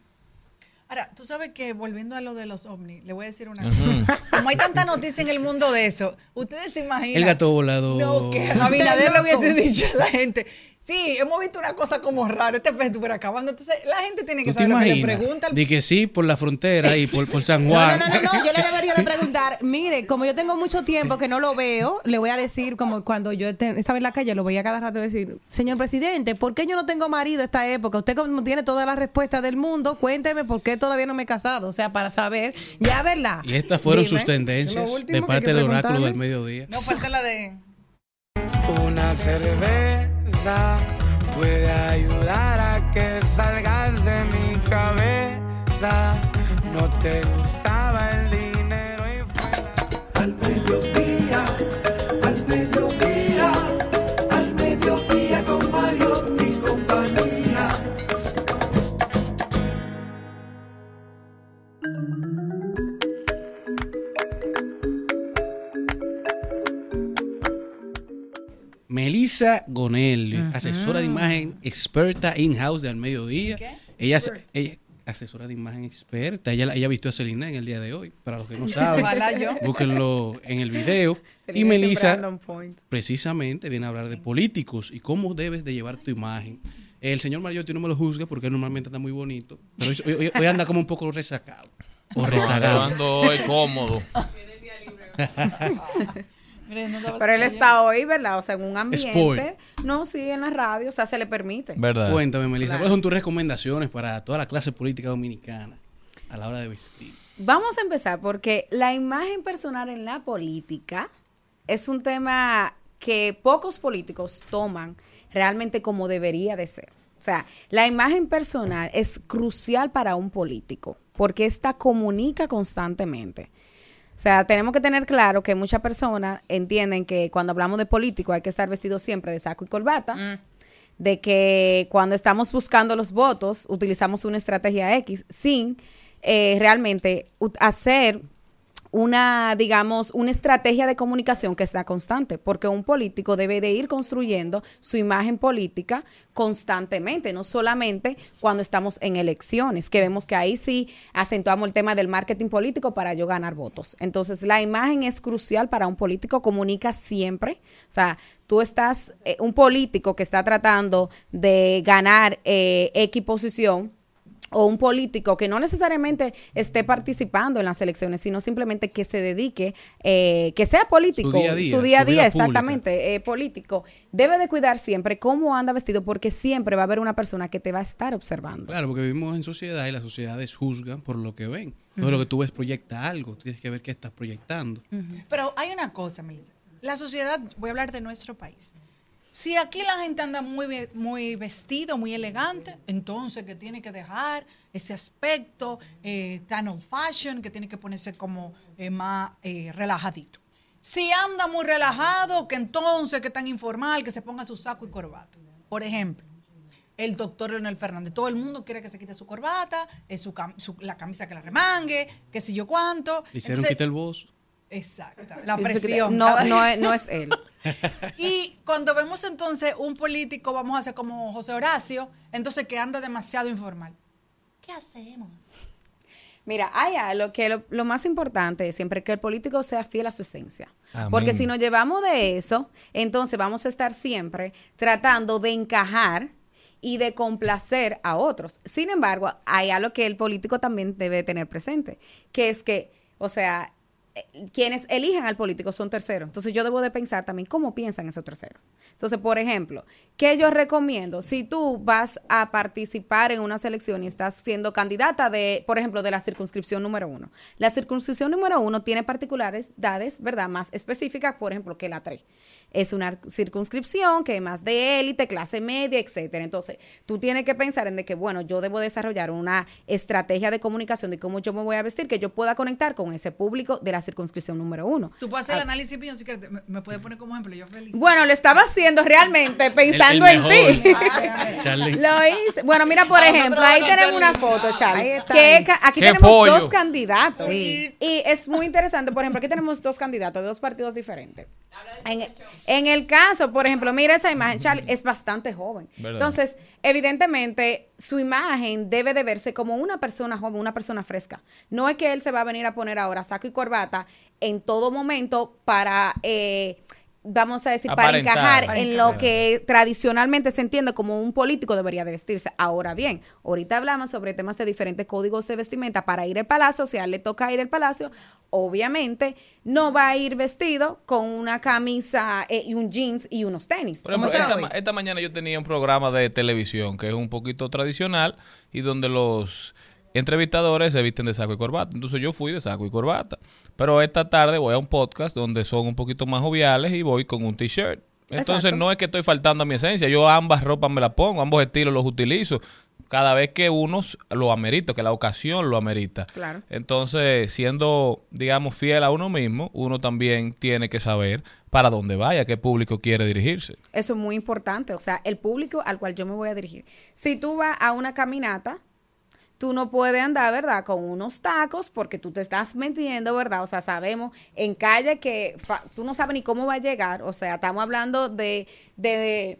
Ahora, tú sabes que volviendo a lo de los ovnis, le voy a decir una cosa. Como hay tanta noticia en el mundo de eso, ustedes se imaginan. El gato volador. No, que Abinader lo hubiese dicho a la gente. Sí, hemos visto una cosa como raro, este pez estuviera acabando. Entonces, la gente tiene que ¿Tú te saber lo que le pregunta. al- que sí por la frontera y por, por San No, Juan. no, no, no, no, yo le debería de preguntar, mire, como yo tengo mucho tiempo que no lo veo, le voy a decir, como cuando yo te- estaba en la calle, lo veía cada rato decir, señor presidente, ¿por qué yo no tengo marido a esta época? Usted como tiene todas las respuestas del mundo, cuénteme por qué todavía no me he casado, o sea, para saber, ya, ¿verdad? Y estas fueron Dime. sus tendencias de parte del oráculo del mediodía. No, falta la de. Una cerveza puede ayudar a que salgas de mi cabeza. No te gustaba el dinero y fuera. Al mediodía, Melissa Gonel, asesora de imagen experta in-house de Al Mediodía. Ella, es- ella asesora de imagen experta. Ella, ella vistió a Selena en el día de hoy. Para los que no saben, búsquenlo en el video. y Melissa, precisamente, viene a hablar de políticos y cómo debes de llevar tu imagen. El señor Mariotti no me lo juzgue porque él normalmente anda muy bonito. Pero hoy, hoy- hoy anda como un poco resacado. O rezagado. ando hoy cómodo. Pero él está hoy, ¿verdad? O sea, en un ambiente. Sport. No, sí, en la radio, o sea, se le permite. Cuéntame, Melissa, Claro. ¿cuáles son tus recomendaciones para toda la clase política dominicana a la hora de vestir? Vamos a empezar porque la imagen personal en la política es un tema que pocos políticos toman realmente como debería de ser. O sea, la imagen personal es crucial para un político porque esta comunica constantemente. O sea, tenemos que tener claro que muchas personas entienden que cuando hablamos de político hay que estar vestido siempre de saco y corbata, de que cuando estamos buscando los votos utilizamos una estrategia X sin eh, realmente hacer una, digamos, una estrategia de comunicación que está constante, porque un político debe de ir construyendo su imagen política constantemente, no solamente cuando estamos en elecciones, que vemos que ahí sí acentuamos el tema del marketing político para yo ganar votos. Entonces, la imagen es crucial para un político, comunica siempre, o sea, tú estás, eh, un político que está tratando de ganar eh, X posición, o un político que no necesariamente esté participando en las elecciones, sino simplemente que se dedique, eh, que sea político, Su día a día, su día a día, exactamente, eh, político, debe de cuidar siempre cómo anda vestido, porque siempre va a haber una persona que te va a estar observando. Claro, porque vivimos en sociedad y las sociedades juzgan por lo que ven. Entonces, lo que tú ves proyecta algo. Tú tienes que ver qué estás proyectando. Pero hay una cosa, Melissa. La sociedad, voy a hablar de nuestro país. Si aquí la gente anda muy, muy vestido, muy elegante, entonces que tiene que dejar ese aspecto eh, tan old fashion, que tiene que ponerse como eh, más eh, relajadito. Si anda muy relajado, que entonces que tan informal, que se ponga su saco y corbata. Por ejemplo, el doctor Leonel Fernández. Todo el mundo quiere que se quite su corbata, eh, su cam- su- la camisa que la remangue, que si yo cuánto. Le hicieron Entonces, quitar el voz. Exacto, la presión. no- cada- no es- no es él. y cuando vemos entonces un político, vamos a hacer como José Horacio, entonces que anda demasiado informal. ¿Qué hacemos? Mira, hay algo que lo, lo más importante es siempre que el político sea fiel a su esencia. Amén. Porque si nos llevamos de eso, entonces vamos a estar siempre tratando de encajar y de complacer a otros. Sin embargo, hay algo que el político también debe tener presente, que es que, o sea, quienes eligen al político son terceros. Entonces yo debo de pensar también cómo piensan esos terceros. Entonces, por ejemplo, ¿qué yo recomiendo? Si tú vas a participar en una selección y estás siendo candidata de, por ejemplo, de la circunscripción número uno. La circunscripción número uno tiene particularidades, ¿verdad? Más específicas, por ejemplo, que la 3. Es una circunscripción que es más de élite, clase media, etcétera. Entonces, tú tienes que pensar en de que, bueno, yo debo desarrollar una estrategia de comunicación de cómo yo me voy a vestir, que yo pueda conectar con ese público de la circunscripción número uno. Tú puedes hacer el Ah, análisis mío si quieres. Me, me puedes poner como ejemplo, yo feliz. Bueno, lo estaba haciendo realmente pensando el en ti. Lo hice. Bueno, mira, por ejemplo, ahí tenemos una foto, Charlie. Ahí está. que ca- aquí Qué tenemos pollo. dos candidatos. Sí. Y es muy interesante, por ejemplo, aquí tenemos dos candidatos de dos partidos diferentes. En, en el caso, por ejemplo, mira esa imagen, Charlie es bastante joven. ¿Verdad? Entonces, evidentemente, su imagen debe de verse como una persona joven, una persona fresca. No es que él se va a venir a poner ahora saco y corbata en todo momento para... eh, Vamos a decir, para encajar en lo que tradicionalmente se entiende como un político debería de vestirse. Ahora bien, ahorita hablamos sobre temas de diferentes códigos de vestimenta para ir al palacio, si a él le toca ir al palacio, obviamente no va a ir vestido con una camisa eh, y un jeans y unos tenis. Por ejemplo, esta mañana yo tenía un programa de televisión que es un poquito tradicional y donde los entrevistadores se visten de saco y corbata. Entonces yo fui de saco y corbata. Pero esta tarde voy a un podcast donde son un poquito más joviales y voy con un t-shirt. Entonces Exacto. no es que estoy faltando a mi esencia. Yo ambas ropas me las pongo, ambos estilos los utilizo. Cada vez que uno lo amerita, que la ocasión lo amerita. Claro. Entonces, siendo, digamos, fiel a uno mismo, uno también tiene que saber para dónde vaya, qué público quiere dirigirse. Eso es muy importante, o sea, el público al cual yo me voy a dirigir. Si tú vas a una caminata, tú no puedes andar, ¿verdad? Con unos tacos porque tú te estás metiendo, ¿verdad? O sea, sabemos en calle que tú no sabes ni cómo va a llegar, o sea, estamos hablando de, de,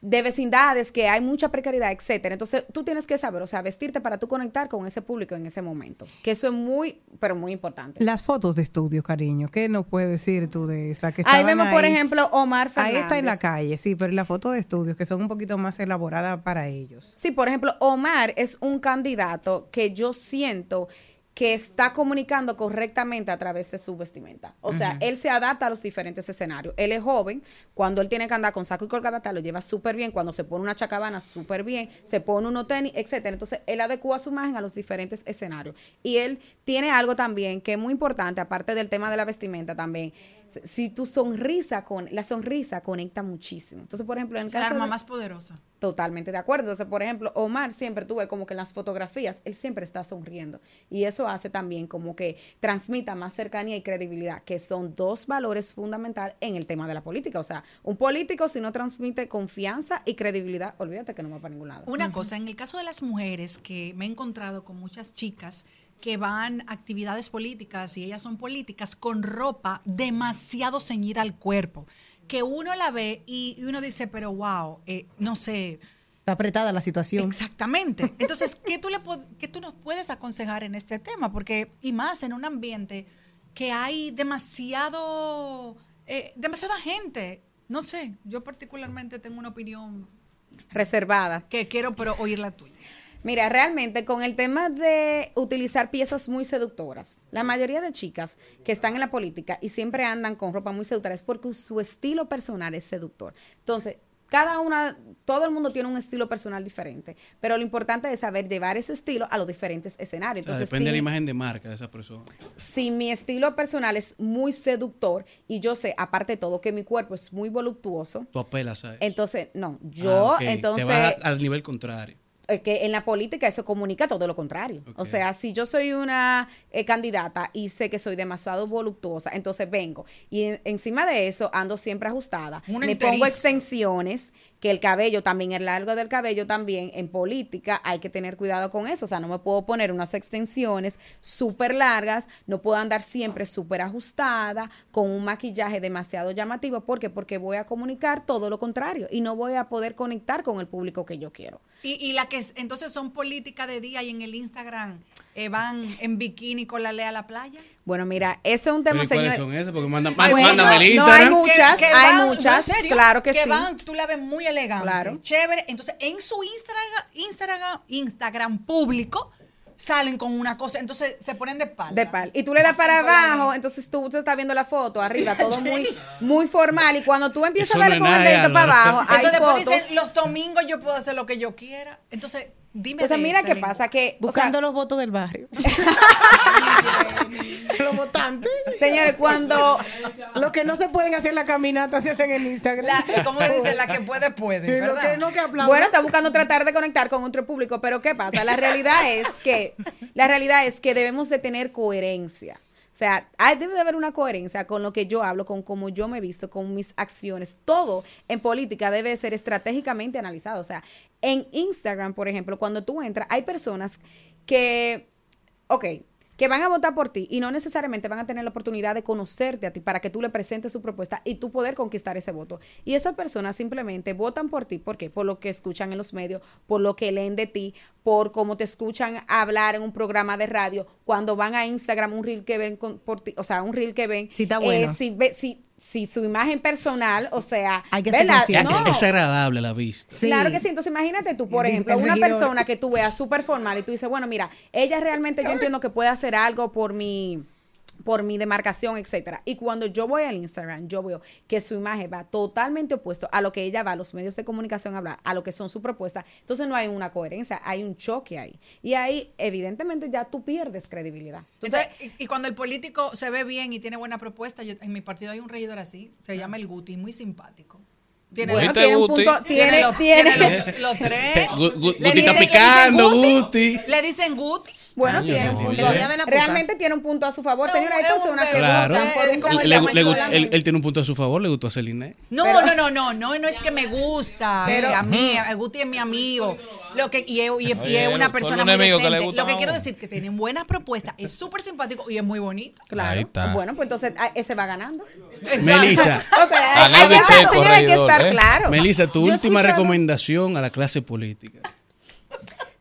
de vecindades que hay mucha precariedad, etcétera. Entonces, tú tienes que saber, o sea, vestirte para tú conectar con ese público en ese momento, que eso es muy, pero muy importante. Las fotos de estudio, cariño, ¿qué nos puedes decir tú de esa que Ahí vemos, por ejemplo, Omar Fernández. Ahí está en la calle, sí, pero la foto de estudios que son un poquito más elaboradas para ellos. Sí, por ejemplo, Omar es un candidato que yo siento que está comunicando correctamente a través de su vestimenta. O sea, él se adapta a los diferentes escenarios. Él es joven, cuando él tiene que andar con saco y corbata, lo lleva súper bien, cuando se pone una chacabana, súper bien, se pone unos tenis, etcétera. Entonces, él adecua su imagen a los diferentes escenarios. Y él tiene algo también que es muy importante, aparte del tema de la vestimenta también. Si- tu sonrisa, con la sonrisa conecta muchísimo. Entonces, por ejemplo, en el Es el caso arma de- más poderosa. Totalmente de acuerdo. Entonces, por ejemplo, Omar siempre tuve como que en las fotografías, él siempre está sonriendo. Y eso hace también como que transmita más cercanía y credibilidad, que son dos valores fundamentales en el tema de la política. O sea, un político si no transmite confianza y credibilidad, olvídate que no va para ningún lado. Una cosa, en el caso de las mujeres, que me he encontrado con muchas chicas que van a actividades políticas y ellas son políticas con ropa demasiado ceñida al cuerpo, que uno la ve y, y uno dice, pero wow, eh, no sé. Está apretada la situación. Exactamente. Entonces, ¿qué tú, le, qué tú nos puedes aconsejar en este tema? Porque, y más en un ambiente que hay demasiado, eh, demasiada gente. No sé, yo particularmente tengo una opinión Reservada. que quiero pero oír la tuya. Mira, realmente con el tema de utilizar piezas muy seductoras, la mayoría de chicas que están en la política y siempre andan con ropa muy seductora es porque su estilo personal es seductor. Entonces, cada una, todo el mundo tiene un estilo personal diferente, pero lo importante es saber llevar ese estilo a los diferentes escenarios. O sea, Entonces, depende de la imagen de marca de esa persona. si mi estilo personal es muy seductor y yo sé, aparte de todo, que mi cuerpo es muy voluptuoso, Tú apelas a eso. entonces, no, yo, Ah, ok. entonces, Te vas a- al nivel contrario. Que en la política eso comunica todo lo contrario. O sea, si yo soy una eh, candidata y sé que soy demasiado voluptuosa, entonces vengo y en- encima de eso ando siempre ajustada. Una Me pongo extensiones, que el cabello también, el largo del cabello también, en política hay que tener cuidado con eso. O sea, no me puedo poner unas extensiones súper largas, no puedo andar siempre súper ajustada, con un maquillaje demasiado llamativo. ¿Por qué? Porque voy a comunicar todo lo contrario y no voy a poder conectar con el público que yo quiero. Y, y la que es- entonces son política de día y en el Instagram eh, van en bikini con la lea a la playa. Bueno, mira, ese es un tema, ¿y ¿Cuáles señor. son esas? Porque mandan, bueno, el no, hay muchas, hay van- muchas, claro que sí. van, tú la ves muy elegante, Claro. chévere. Entonces, en su Instagram, Instagram, Instagram público, salen con una cosa, entonces se ponen de espalda. De pal. Y tú le das para abajo, entonces tú, tú estás viendo la foto arriba, todo muy, muy formal. Y cuando tú empiezas Eso a ver no con el dedito para abajo, hay Entonces después fotos. dicen, los domingos yo puedo hacer lo que yo quiera. Entonces, dime Entonces, de mira qué pasa, que... o Buscando sea, los votos del barrio. los votantes. Señores, cuando... Lo que no se pueden hacer en la caminata se hacen en Instagram. La, ¿Cómo dice? La que puede, puede, lo que no que. Bueno, está buscando tratar de conectar con otro público, pero ¿qué pasa? La realidad es que, la realidad es que debemos de tener coherencia. O sea, hay- debe de haber una coherencia con lo que yo hablo, con cómo yo me he visto, con mis acciones. Todo en política debe ser estratégicamente analizado. O sea, en Instagram, por ejemplo, cuando tú entras, hay personas que, ok, que van a votar por ti y no necesariamente van a tener la oportunidad de conocerte a ti para que tú le presentes su propuesta y tú poder conquistar ese voto. Y esas personas simplemente votan por ti, ¿por qué? Por lo que escuchan en los medios, por lo que leen de ti, por cómo te escuchan hablar en un programa de radio, cuando van a Instagram, un reel que ven con- por ti, o sea, un reel que ven. Sí, está eh, bueno. si, ve- si, si su imagen personal, o sea, Hay que ser No. es agradable la vista. Claro que sí. Entonces, imagínate tú, por El- ejemplo, el una regidor. persona que tú veas súper formal y tú dices, bueno, mira, ella realmente yo entiendo que puede hacer algo por mi por mi demarcación, etcétera. Y cuando yo voy al Instagram, yo veo que su imagen va totalmente opuesto a lo que ella va a los medios de comunicación a hablar, a lo que son su propuesta. Entonces no hay una coherencia, hay un choque ahí. Y ahí, evidentemente, ya tú pierdes credibilidad. Entonces, Entonces, y, y cuando el político se ve bien y tiene buena propuesta, yo- en mi partido hay un regidor así, se llama el Guti, muy simpático. Tiene, Bueno, ¿Viste, tiene un Guti? punto, tiene, los, tiene, tiene los, los tres. Gu- Gu- Le Guti está dicen- picando, Guti. Le dicen Guti. Bueno, tiene un punto. Realmente tiene un punto a su favor. No, Señora, hay es personas que Claro. gozan Es Le- él, él tiene un punto a su favor, le gustó a Celine. No, Pero- no, no, no, no, no es que me gusta. Pero- a mí, a Guti es mi amigo. Lo que, y es, y es- Oye, es una persona un muy que decente. gusta Lo que quiero decir que tiene buenas propuestas, es súper simpático y es muy bonito. Claro. Ahí está. Bueno, pues entonces ah, ese va ganando. Melissa, O sea, hay, que señora, hay que estar ¿eh? claro. Melissa, tu Yo última escuchado- recomendación a la clase política.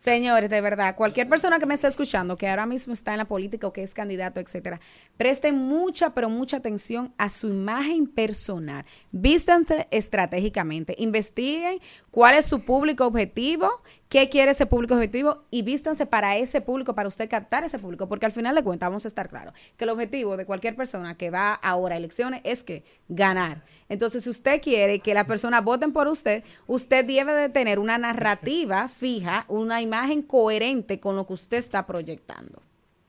Señores, de verdad, cualquier persona que me esté escuchando, que ahora mismo está en la política o que es candidato, etcétera, presten mucha, pero mucha atención a su imagen personal. Vístanse estratégicamente, investiguen cuál es su público objetivo, qué quiere ese público objetivo y vístanse para ese público, para usted captar ese público, porque al final de cuentas vamos a estar claros que el objetivo de cualquier persona que va ahora a elecciones es que ganar. Entonces, si usted quiere que las personas voten por usted, usted debe de tener una narrativa fija, una imagen coherente con lo que usted está proyectando.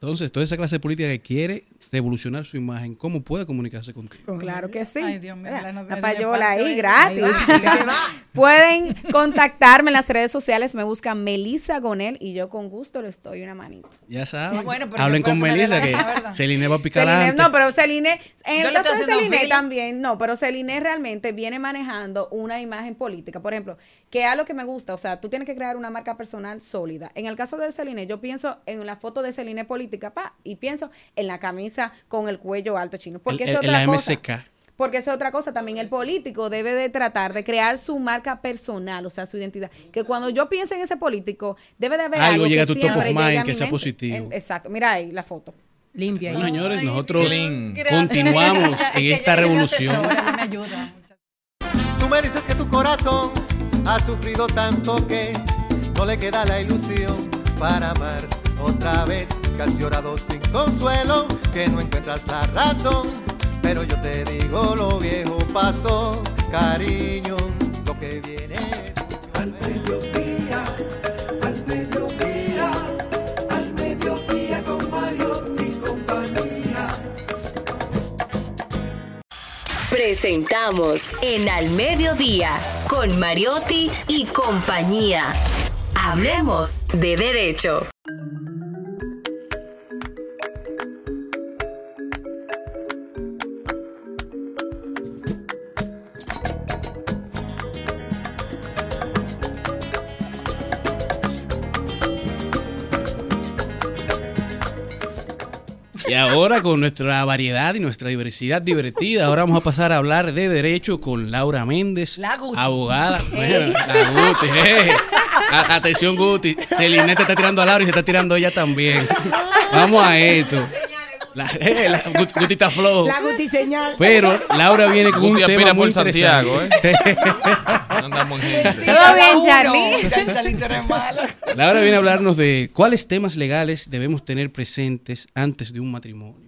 Entonces, toda esa clase política que quiere revolucionar su imagen, ¿cómo puede comunicarse contigo? Claro que sí. Ay, Dios mío, la me payola ahí gratis. Ahí va, ahí va. Pueden contactarme en las redes sociales, me buscan Melissa Gonel y yo con gusto les doy una manito. Ya saben. Bueno, pero Hablen con creo que la. Celine va a picar Celine, no, pero Celine, en Yo el caso de Celine también, no, pero Celine realmente viene manejando una imagen política. Por ejemplo, que es lo que me gusta, o sea, tú tienes que crear una marca personal sólida. En el caso de Celine, yo pienso en la foto de Celine política, pa, y pienso en la camisa con el cuello alto chino. Porque El- es el- otra la cosa. MSK. Porque esa es otra cosa, también el político debe de tratar de crear su marca personal, o sea, su identidad. Que cuando yo piense en ese político, debe de haber Algo algo, llega a que tu top of mind, a que sea mente. positivo. En- exacto, mira ahí la foto. Limpia. Bueno, señores, nosotros Clean. continuamos en esta revolución. Tú me dices que tu corazón ha sufrido tanto que no le queda la ilusión para amar otra vez. Casi orado sin consuelo, que no encuentras la razón. Pero yo te digo, lo viejo pasó, cariño, lo que viene es. Al Presentamos en Al Mediodía con Mariotti y compañía. Hablemos de derecho. Y ahora con nuestra variedad y nuestra diversidad divertida, ahora vamos a pasar a hablar de derecho con Laura Méndez, La Guti. abogada. Ey. La Guti, eh. A- Atención Guti, Celine te está tirando a Laura y se está tirando ella también. Vamos a esto. La, eh, la Guti, Guti está flojo. La Guti señal. Pero Laura viene con un tema muy por Santiago, interesante. Andamos en gente. Todo bien, Charlie. Eres malo. Laura viene a hablarnos de cuáles temas legales debemos tener presentes antes de un matrimonio.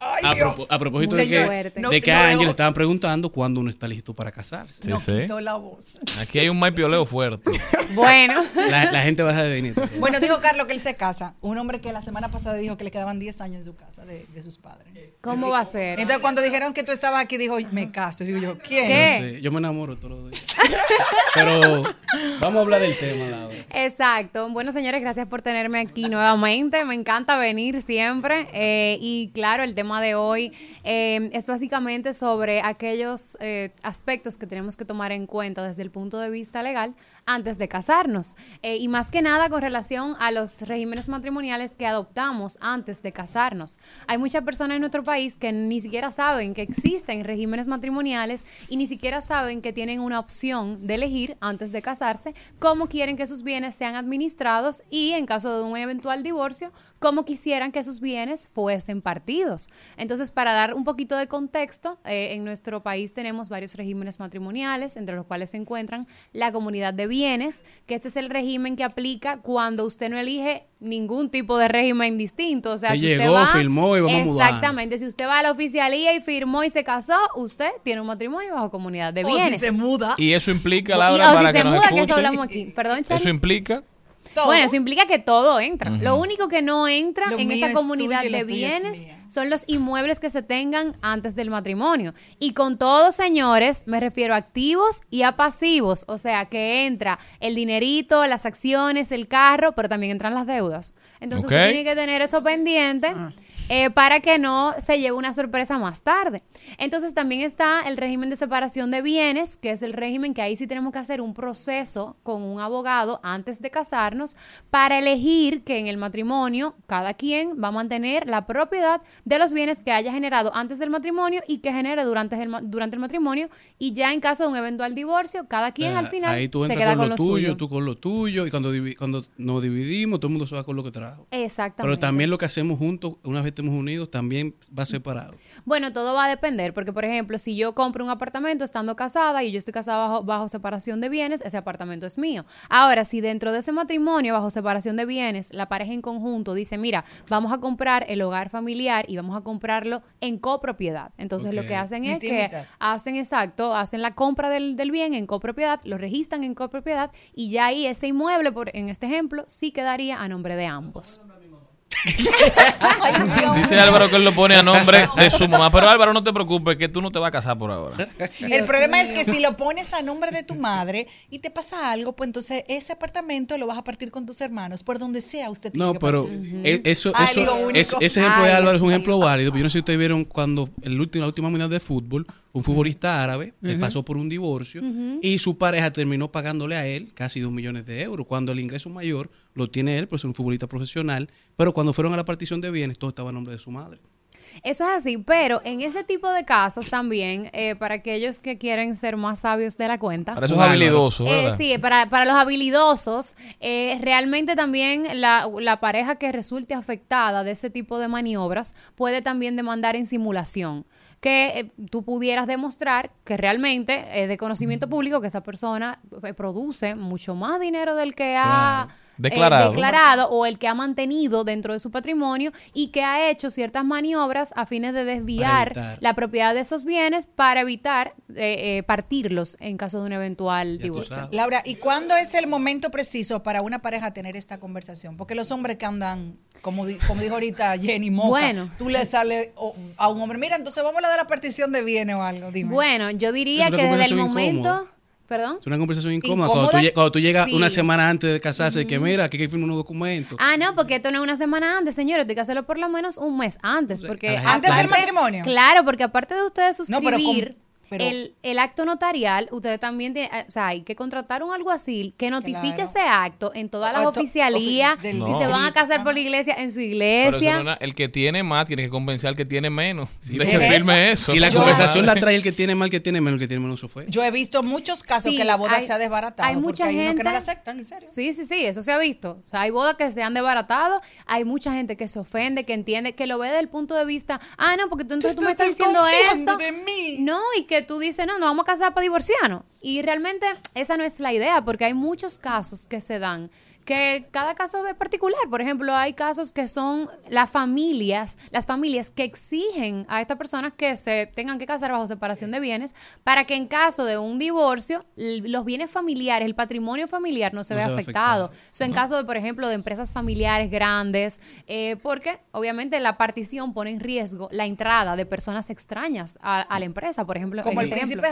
A, propo- a propósito de que, de que No, a no, Ángel no. le estaban preguntando cuándo uno está listo para casarse. Sí, sí. Quitó la voz. Aquí hay un maipioleo fuerte. Bueno. La, la gente baja de venir. Bueno, dijo Carlos que él se casa. Un hombre que la semana pasada dijo que le quedaban 10 años en su casa de, de sus padres. ¿Cómo va a ser? Entonces, cuando dijeron que tú estabas aquí, dijo, me caso. Digo yo, ¿quién? ¿Qué? No sé, yo me enamoro todos los días. Pero vamos a hablar del tema. Exacto. Bueno, señores, gracias por tenerme aquí nuevamente. Me encanta venir siempre. Eh, y claro, el tema de hoy eh, es básicamente sobre aquellos eh, aspectos que tenemos que tomar en cuenta desde el punto de vista legal antes de casarnos. Eh, y más que nada con relación a los regímenes matrimoniales que adoptamos antes de casarnos. Hay muchas personas en nuestro país que ni siquiera saben que existen regímenes matrimoniales y ni siquiera saben que tienen una opción de elegir antes de casarse cómo quieren que sus bienes sean administrados y en caso de un eventual divorcio, cómo quisieran que sus bienes fuesen partidos. Entonces, para dar un poquito de contexto, eh, en nuestro país tenemos varios regímenes matrimoniales, entre los cuales se encuentran la comunidad de bienes, que este es el régimen que aplica cuando usted no elige ningún tipo de régimen distinto. O sea, si usted va- firmó y vamos a mudar. Exactamente. Si usted va a la oficialía y firmó y se casó, usted tiene un matrimonio bajo comunidad de O si bienes. se muda. Y eso implica, Y- Laura, o para si que se nos muda, que eso hablamos aquí. Perdón, Charlie. Eso implica. Bueno, eso implica que todo entra. Lo único que no entra Lo en esa es comunidad de bienes son los inmuebles que se tengan antes del matrimonio. Y con todo, señores, me refiero a activos y a pasivos. O sea, que entra el dinerito, las acciones, el carro, pero también entran las deudas. Entonces usted tiene que tener eso pendiente. Eh, para que no se lleve una sorpresa más tarde. Entonces también está el régimen de separación de bienes, que es el régimen que ahí sí tenemos que hacer un proceso con un abogado antes de casarnos para elegir que en el matrimonio cada quien va a mantener la propiedad de los bienes que haya generado antes del matrimonio y que genere durante el, ma- durante el matrimonio y ya en caso de un eventual divorcio, cada quien al final Ahí tú se entras queda con con lo tuyo, suyo. tú con lo tuyo, y cuando, cuando nos dividimos, todo el mundo se va con lo que trajo. Exactamente. Pero también lo que hacemos juntos, una vez estemos unidos, también va separado. Bueno, todo va a depender, porque por ejemplo, si yo compro un apartamento estando casada y yo estoy casada bajo, bajo separación de bienes, ese apartamento es mío. Ahora, si dentro de ese matrimonio, bajo separación de bienes, la pareja en conjunto dice, mira, vamos a comprar el hogar familiar y vamos a comprarlo en copropiedad. Entonces lo que hacen es que hacen exacto, hacen la compra del, del bien en copropiedad, lo registran en copropiedad y ya ahí ese inmueble, por, en este ejemplo, sí quedaría a nombre de ambos. Dice Álvaro que él lo pone a nombre de su mamá. Pero Álvaro, no te preocupes, que tú no te vas a casar por ahora. El problema es que si lo pones a nombre de tu madre y te pasa algo, pues entonces ese apartamento lo vas a partir con tus hermanos, por donde sea usted tiene No, que pero partir. e- eso, Ay, eso, lo único. es- ese ejemplo de Álvaro es un ejemplo válido. Yo no sé si ustedes vieron cuando el último, la última mundial de fútbol, un futbolista árabe Ujú. pasó por un divorcio y su pareja terminó pagándole a él casi dos millones de euros, cuando el ingreso mayor lo tiene él, por ser un futbolista profesional, pero cuando fueron a la partición de bienes, todo estaba a nombre de su madre. Eso es así, pero en ese tipo de casos también, eh, para aquellos que quieren ser más sabios de la cuenta. Para esos habilidosos, Eh, sí, para, para los habilidosos, eh, realmente también la, la pareja que resulte afectada de ese tipo de maniobras puede también demandar en simulación. Que eh, tú pudieras demostrar que realmente es de conocimiento público que esa persona eh, produce mucho más dinero del que ha Claro. Eh, Declarado. declarado o el que ha mantenido dentro de su patrimonio y que ha hecho ciertas maniobras a fines de desviar la propiedad de esos bienes para evitar eh, eh, partirlos en caso de un eventual divorcio. Laura, ¿y cuándo es el momento preciso para una pareja tener esta conversación? Porque los hombres que andan, como, di- como dijo ahorita Jenny Moca, Bueno. tú le sales a un hombre, mira, entonces vamos a la de la partición de bienes o algo, dime. Bueno, yo diría que desde el momento... ¿Perdón? Es una conversación incómoda. Cuando tú, cuando tú llegas Sí. una semana antes de casarse, que mira, aquí hay que firmar unos documentos. Ah, no, porque esto no es una semana antes, señores. Hay que hacerlo por lo menos un mes antes. Porque ¿Antes del matrimonio? Claro, porque aparte de ustedes No, pero suscribir con- pero- el, el acto notarial, ustedes también tienen, o sea, hay que contratar un alguacil que notifique Claro. ese acto en todas las oficialías. ofi- Si No. se van a casar por la iglesia, en su Pero iglesia. no es nada. el que tiene más tiene que compensar al que tiene menos. de ¿ves? que firme eso. Si la Yo- conversación la trae el que tiene mal, el que tiene menos, el que tiene menos, eso fue. Yo he visto muchos casos Sí, que la boda hay- se ha desbaratado. Hay porque mucha hay gente que no la aceptan, en serio. Sí, sí, sí, eso se ha visto. O sea, hay bodas que se han desbaratado, hay mucha gente que se ofende, que entiende, que lo ve desde el punto de vista, ah, no, porque tú entonces tú me estás diciendo esto. No, y que tú dices, no, nos vamos a casar para divorciarnos. Y realmente esa no es la idea, porque hay muchos casos que se dan que cada caso es particular. Por ejemplo, hay casos que son las familias, las familias que exigen a estas personas que se tengan que casar bajo separación de bienes para que en caso de un divorcio los bienes familiares, el patrimonio familiar no se No vea se afectado. afectado. Eso en caso de, por ejemplo, de empresas familiares grandes, eh, porque obviamente la partición pone en riesgo la entrada de personas extrañas a, a la empresa, por ejemplo. Como en el este príncipe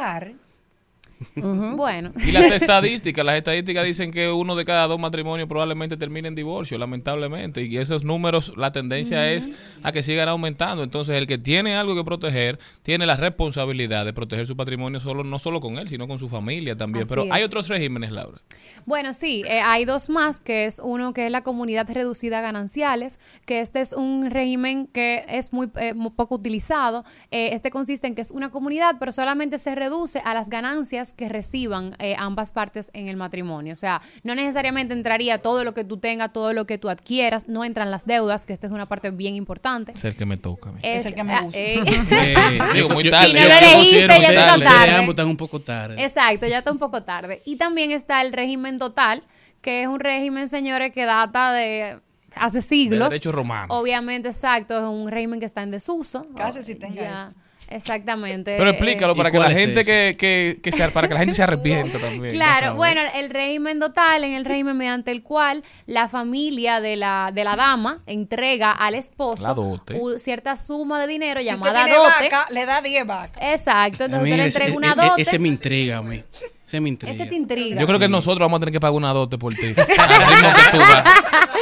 Bueno. Y las estadísticas, las estadísticas dicen que uno de cada dos matrimonios probablemente termine en divorcio, lamentablemente. Y esos números, la tendencia es a que sigan aumentando. Entonces, el que tiene algo que proteger, tiene la responsabilidad de proteger su patrimonio solo, no solo con él, sino con su familia también. Así Pero hay otros regímenes, Laura. Bueno, sí, eh, hay dos más, que es uno que es la comunidad reducida a gananciales, que este es un régimen que es muy, eh, muy poco utilizado. Eh, este consiste en que es una comunidad, pero solamente se reduce a las ganancias que reciban eh, ambas partes en el matrimonio. O sea, no necesariamente entraría todo lo que tú tengas, todo lo que tú adquieras, no entran las deudas, que esta es una parte bien importante. Es el que me toca a mí. Es, el que me gusta. eh. Eh, Digo, muy tarde. Si no lo elegiste, ya que está tarde. ambos están un poco tarde. Exacto, ya está un poco tarde. Y también está el régimen total, que es un régimen, señores, que data de hace siglos. derecho romano. Obviamente, exacto, es un régimen que está en desuso. Casi si tenga Ya, esto. Exactamente. Pero Eh, explícalo para ¿Y que la es gente ese? que, que, que se, para que la gente se arrepienta también. Claro, bueno, el régimen total, en el régimen mediante el cual la familia de la, de la dama entrega al esposo cierta suma de dinero Si usted llamada tiene dote. vaca, le da 10 vacas. Exacto, entonces mí usted le ese- entrega una e- e- dote. Ese me intriga a mí. Ese me intriga. Ese te intriga. Yo creo que nosotros vamos a tener que pagar una dote por ti.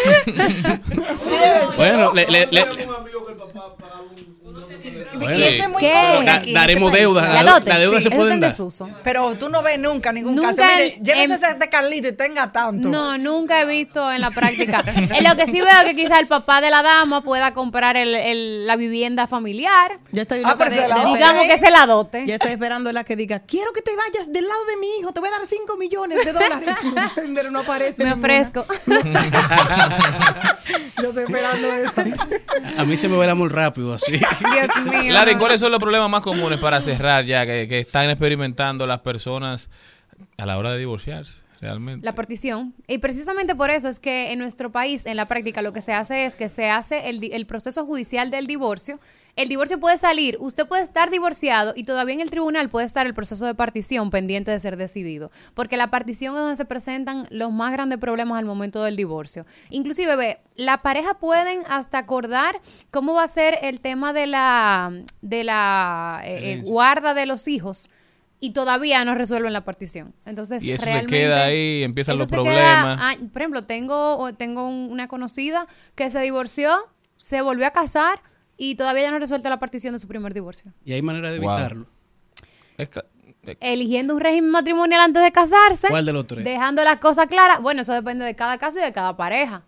Bueno, le, le, le- y eso es muy ¿Qué? común aquí daremos ese país. deuda. La La, dote, la deuda sí, se puede dar. desuso. Pero tú no ves nunca ningún Nunca caso. Mire, llévese en- este Carlito y tenga tanto. No, nunca he visto en la práctica. en lo que sí veo que quizá el papá de la dama pueda comprar el, el- la vivienda familiar. Ya estoy Ah, pero se la dote. Digamos que se la dote. Ya estoy esperando la que diga, quiero que te vayas del lado de mi hijo, te voy a dar 5 millones de dólares. Pero no aparece. Me ofrezco. Yo estoy esperando eso. A mí se me va muy rápido así. Dios mío. Larry, ¿cuáles son los problemas más comunes para cerrar ya que, que están experimentando las personas a la hora de divorciarse? Realmente. La partición. Y precisamente por eso es que en nuestro país, en la práctica, lo que se hace es que se hace el, proceso judicial del divorcio. El divorcio puede salir, usted puede estar divorciado y todavía en el tribunal puede estar el proceso de partición pendiente de ser decidido. Porque la partición es donde se presentan los más grandes problemas al momento del divorcio. Inclusive, ve, la pareja pueden hasta acordar cómo va a ser el tema de la, de la eh, eh, guarda de los hijos. Y todavía no resuelven la partición. Entonces, Y eso se realmente, queda ahí, empiezan los se queda- problemas. ah, por ejemplo, tengo, tengo un- una conocida que se divorció, se volvió a casar y todavía no ha resuelto la partición de su primer divorcio. Y hay manera de Wow. evitarlo. Es que- eh, Eligiendo un régimen matrimonial antes de casarse. ¿Cuál de los tres? Dejando las cosas claras. Bueno, eso depende de cada caso y de cada pareja.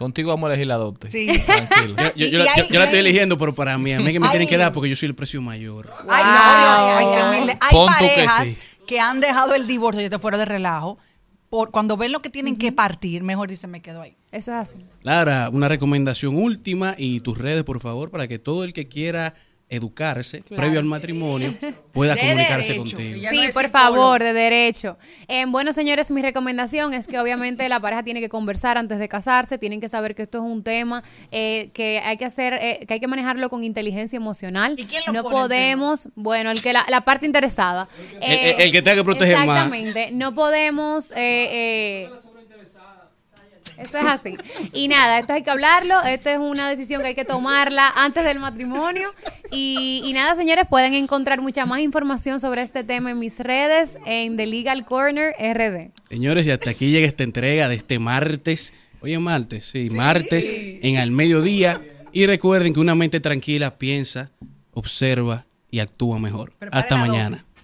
Contigo vamos a elegir la dote. Sí. Tranquilo. Yo, la, hay- yo- yo la estoy eligiendo, pero para mí, a mí que me tienen que dar porque yo soy el precio mayor. Ay, no, Dios, ay, humilde. Hay Pon tú que parejas sí. que, han dejado el divorcio, yo te fuera de relajo, por cuando ven lo que tienen que partir, mejor dicen, me quedo ahí. Eso es así. Lara, una recomendación última y tus redes, por favor, para que todo el que quiera educarse Claro. previo al matrimonio pueda De comunicarse derecho, contigo. Sí, por favor, de derecho. Eh, bueno, señores, mi recomendación es que obviamente la pareja tiene que conversar antes de casarse, tienen que saber que esto es un tema eh, que hay que hacer, eh, que hay que manejarlo con inteligencia emocional. no pone el podemos, bueno, el que la, la parte interesada. El- el- el que tenga que proteger más. Exactamente. No podemos. Eso es así. Y nada, esto hay que hablarlo. Esta es una decisión que hay que tomarla antes del matrimonio. Y, y nada, señores, pueden encontrar mucha más información sobre este tema en mis redes, en The Legal Corner RD. Señores, y hasta aquí llega esta entrega de este martes. Hoy es martes, sí, martes en al mediodía. Y recuerden que una mente tranquila piensa, observa y actúa mejor. Hasta mañana.